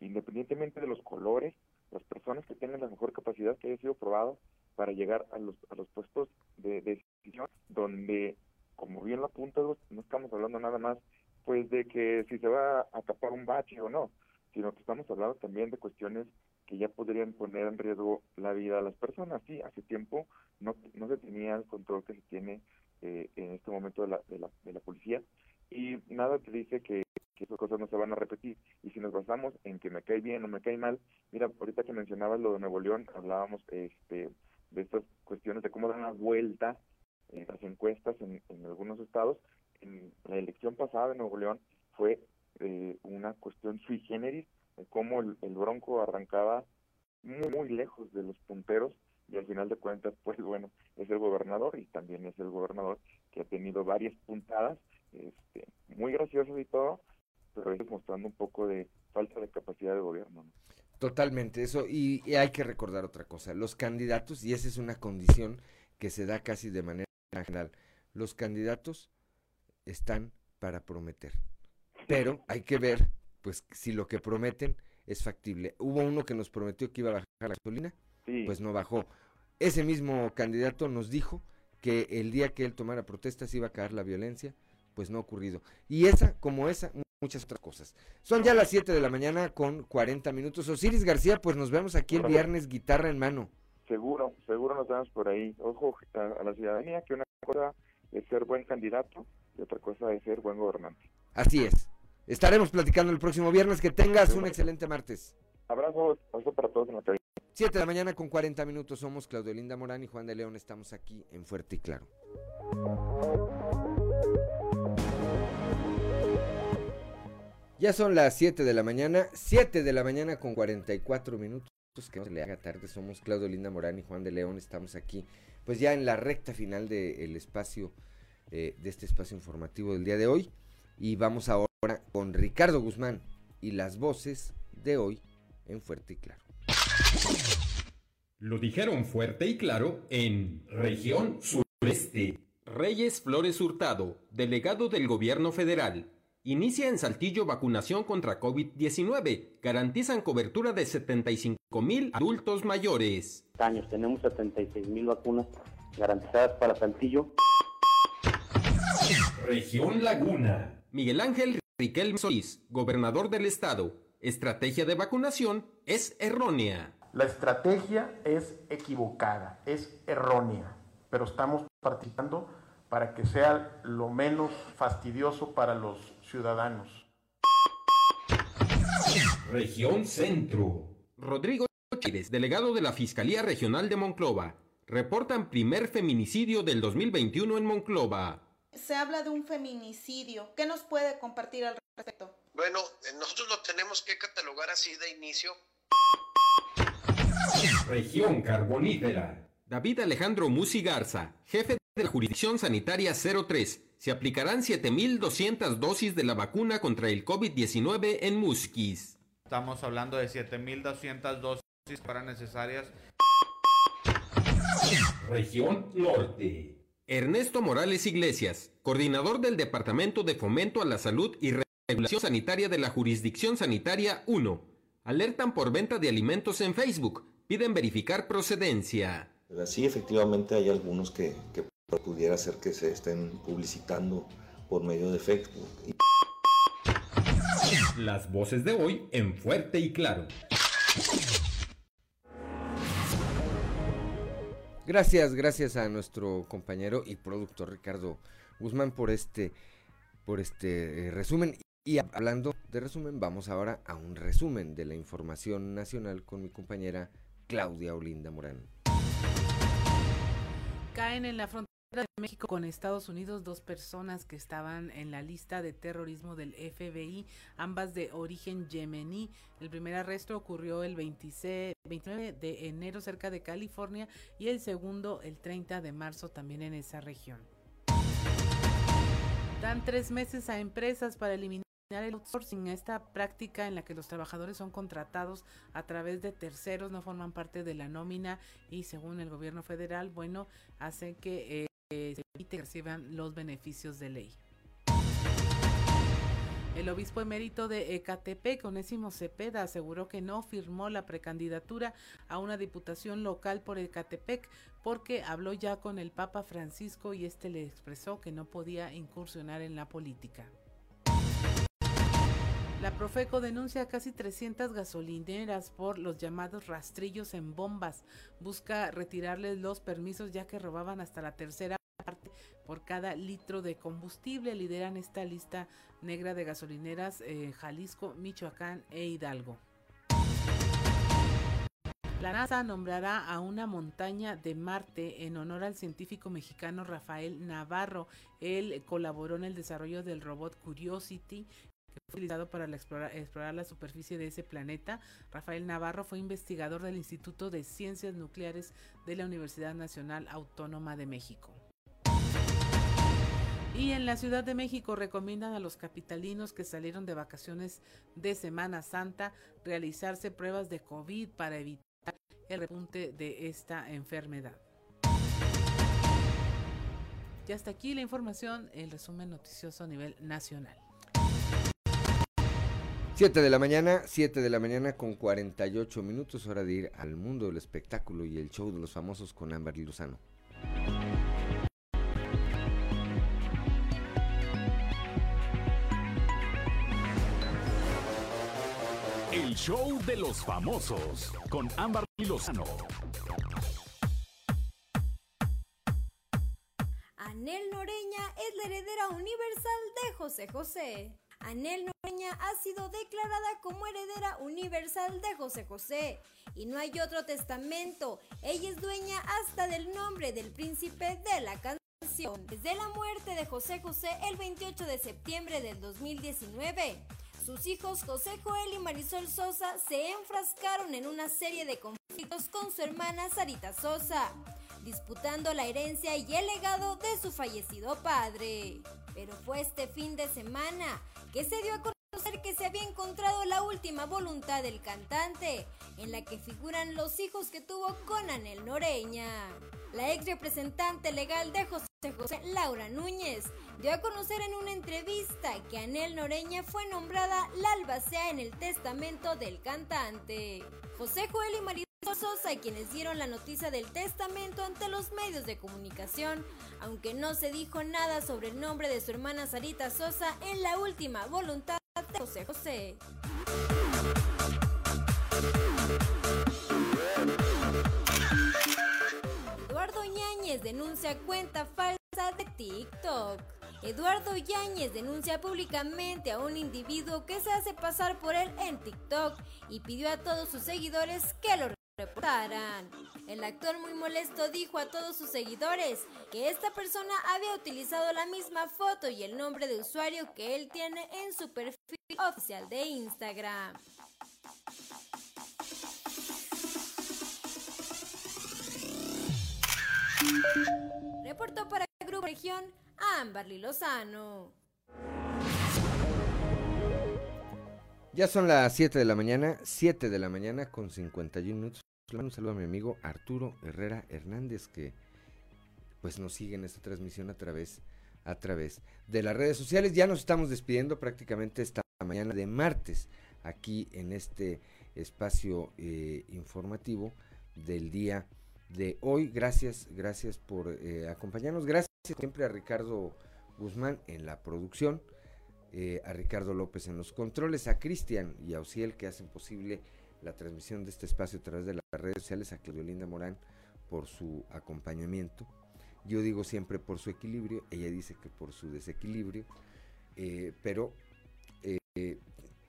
independientemente de los colores, las personas que tengan la mejor capacidad que haya sido probado para llegar a los, a los puestos de, de decisión, donde, como bien lo apunta, no estamos hablando nada más pues de que si se va a tapar un bache o no, sino que estamos hablando también de cuestiones que ya podrían poner en riesgo la vida de las personas. Sí, hace tiempo no, no se tenía el control que se tiene eh, en este momento de la, de, la, de la policía y nada te dice que, que, esas cosas no se van a repetir. Y si nos basamos en que me cae bien o me cae mal, mira, ahorita que mencionabas lo de Nuevo León, hablábamos este, de estas cuestiones de cómo dan la vuelta en las encuestas en, en algunos estados en la elección pasada de Nuevo León fue eh, una cuestión sui generis, de cómo el, Bronco arrancaba muy, muy lejos de los punteros y al final de cuentas, pues bueno, es el gobernador y también es el gobernador que ha tenido varias puntadas, este, muy graciosas y todo, pero es mostrando un poco de falta de capacidad de gobierno. Totalmente, eso, y, hay que recordar otra cosa, los candidatos, y esa es una condición que se da casi de manera general, los candidatos están para prometer. Pero hay que ver, pues, si lo que prometen es factible. Hubo uno que nos prometió que iba a bajar la gasolina, pues no bajó. Ese mismo candidato nos dijo que el día que él tomara protestas iba a caer la violencia, pues no ha ocurrido. Y esa, como esa, muchas otras cosas. Son ya las 7 de la mañana con 40 minutos. Osiris García, pues nos vemos aquí el viernes, guitarra en mano. Seguro, seguro nos vemos por ahí. Ojo a la ciudadanía que una cosa es ser buen candidato y otra cosa es ser buen gobernante. Así es. Estaremos platicando el próximo viernes. Que tengas un excelente martes. Abrazo, abrazo para todos en la 7 de la mañana con 40 minutos. Somos Claudio Linda Morán y Juan de León. Estamos aquí en Fuerte y Claro. Ya son las 7 de la mañana, 7 de la mañana con 44 minutos. Que no se le haga tarde, somos Claudio Linda Morán y Juan de León. Estamos aquí, pues ya en la recta final del espacio eh, de este espacio informativo del día de hoy. Y vamos ahora con Ricardo Guzmán y las voces de hoy en Fuerte y Claro. Lo dijeron fuerte y claro en región sureste. Reyes Flores Hurtado, delegado del gobierno federal. Inicia en Saltillo vacunación contra COVID-19. Garantizan cobertura de 75 mil adultos mayores. Años, tenemos 76 mil vacunas garantizadas para Saltillo. Región Laguna. Miguel Ángel Riquelme Solís, gobernador del estado. Estrategia de vacunación es errónea. La estrategia es equivocada, es errónea, pero estamos participando para que sea lo menos fastidioso para los ciudadanos. Región Centro. Rodrigo Chávez, delegado de la Fiscalía Regional de Monclova, reportan primer feminicidio del 2021 en Monclova se habla de un feminicidio. ¿Qué nos puede compartir al respecto? Bueno, eh, nosotros lo tenemos que catalogar así de inicio. Región Carbonífera. David Alejandro Musi Garza, jefe de la Jurisdicción Sanitaria 03. Se aplicarán 7.200 dosis de la vacuna contra el COVID-19 en Musquis. Estamos hablando de 7.200 dosis para necesarias. Región Norte. Ernesto Morales Iglesias, coordinador del Departamento de Fomento a la Salud y Regulación Sanitaria de la Jurisdicción Sanitaria 1. Alertan por venta de alimentos en Facebook. Piden verificar procedencia. Sí, efectivamente hay algunos que, que pudiera ser que se estén publicitando por medio de Facebook. Las voces de hoy en fuerte y claro. Gracias, gracias a nuestro compañero y productor Ricardo Guzmán por este, por este eh, resumen. Y hablando de resumen, vamos ahora a un resumen de la información nacional con mi compañera Claudia Olinda Morán. Caen en la frontera de México con Estados Unidos dos personas que estaban en la lista de terrorismo del FBI, ambas de origen yemení. El primer arresto ocurrió el 26, 29 de enero cerca de California y el segundo el 30 de marzo también en esa región. Dan tres meses a empresas para eliminar el outsourcing, esta práctica en la que los trabajadores son contratados a través de terceros, no forman parte de la nómina y según el gobierno federal, bueno, hace que eh, se evite que reciban los beneficios de ley. El obispo emérito de Ecatepec, Onésimo Cepeda, aseguró que no firmó la precandidatura a una diputación local por Ecatepec porque habló ya con el Papa Francisco y este le expresó que no podía incursionar en la política. La Profeco denuncia casi 300 gasolineras por los llamados rastrillos en bombas. Busca retirarles los permisos ya que robaban hasta la tercera por cada litro de combustible. Lideran esta lista negra de gasolineras en Jalisco, Michoacán e Hidalgo. La NASA nombrará a una montaña de Marte en honor al científico mexicano Rafael Navarro. Él colaboró en el desarrollo del robot Curiosity que fue utilizado para explorar, la superficie de ese planeta. Rafael Navarro fue investigador del Instituto de Ciencias Nucleares de la Universidad Nacional Autónoma de México. Y en la Ciudad de México recomiendan a los capitalinos que salieron de vacaciones de Semana Santa realizarse pruebas de COVID para evitar el repunte de esta enfermedad. Y hasta aquí la información, el resumen noticioso a nivel nacional. 7 de la mañana, 7 de la mañana con 48 minutos, hora de ir al mundo del espectáculo y el show de los famosos con Ámbar Luzano. Show de los famosos con Ámbar Lozano. Anel Noreña es la heredera universal de José José. Anel Noreña ha sido declarada como heredera universal de José José y no hay otro testamento. Ella es dueña hasta del nombre del príncipe de la canción. Desde la muerte de José José el 28 de septiembre del 2019, sus hijos José Joel y Marisol Sosa se enfrascaron en una serie de conflictos con su hermana Sarita Sosa, disputando la herencia y el legado de su fallecido padre. Pero fue este fin de semana que se dio a conocer que se había encontrado la última voluntad del cantante, en la que figuran los hijos que tuvo con Anel Noreña. La ex representante legal de José José, Laura Núñez, dio a conocer en una entrevista que Anel Noreña fue nombrada la albacea en el testamento del cantante. José Joel y María Sosa, quienes dieron la noticia del testamento ante los medios de comunicación, aunque no se dijo nada sobre el nombre de su hermana Sarita Sosa en la última voluntad de José José. Denuncia cuenta falsa de TikTok. Eduardo Yáñez denuncia públicamente a un individuo que se hace pasar por él en TikTok y pidió a todos sus seguidores que lo reportaran. El actor muy molesto dijo a todos sus seguidores que esta persona había utilizado la misma foto y el nombre de usuario que él tiene en su perfil oficial de Instagram. Reportó para Grupo Región Amberly Lozano. Ya son las 7 de la mañana, 7 de la mañana con 51 minutos. Un saludo a mi amigo Arturo Herrera Hernández que pues nos sigue en esta transmisión a través a través de las redes sociales. Ya nos estamos despidiendo prácticamente esta mañana de martes aquí en este espacio eh, informativo del día de hoy. Gracias, gracias por eh, acompañarnos. Gracias siempre a Ricardo Guzmán en la producción, eh, a Ricardo López en los controles, a Cristian y a Ociel que hacen posible la transmisión de este espacio a través de las redes sociales, a Claudio Morán por su acompañamiento. Yo digo siempre por su equilibrio, ella dice que por su desequilibrio, eh, pero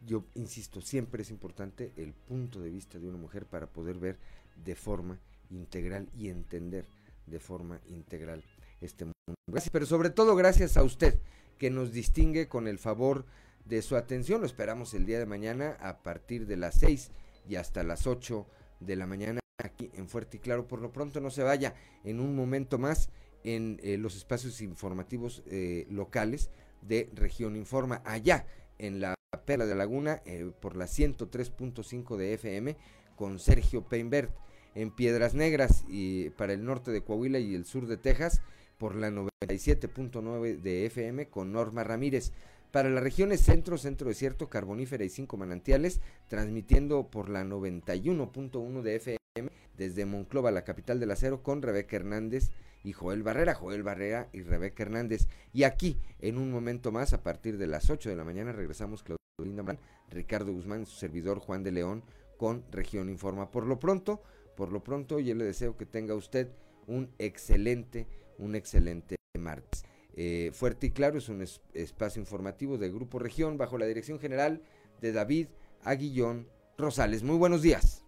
yo insisto, siempre es importante el punto de vista de una mujer para poder ver de forma integral y entender de forma integral este mundo. Gracias, pero sobre todo gracias a usted que nos distingue con el favor de su atención. Lo esperamos el día de mañana a partir de las 6 y hasta las 8 de la mañana aquí en Fuerte y Claro. Por lo pronto no se vaya en un momento más en eh, los espacios informativos eh, locales de Región Informa, allá en la Perla de Laguna eh, por la 103.5 de FM con Sergio Peinbert en Piedras Negras y para el norte de Coahuila y el sur de Texas por la 97.9 de FM con Norma Ramírez. Para las regiones centro, centro desierto, carbonífera y cinco manantiales, transmitiendo por la 91.1 de FM desde Monclova, la capital del acero, con Rebeca Hernández y Joel Barrera, Joel Barrera y Rebeca Hernández. Y aquí, en un momento más, a partir de las 8 de la mañana, regresamos Claudia Ricardo Guzmán, su servidor Juan de León, con Región Informa. Por lo pronto, por lo pronto, yo le deseo que tenga usted un excelente, un excelente martes. Eh, Fuerte y Claro es un espacio informativo de Grupo Región bajo la dirección general de David Aguillón Rosales. Muy buenos días.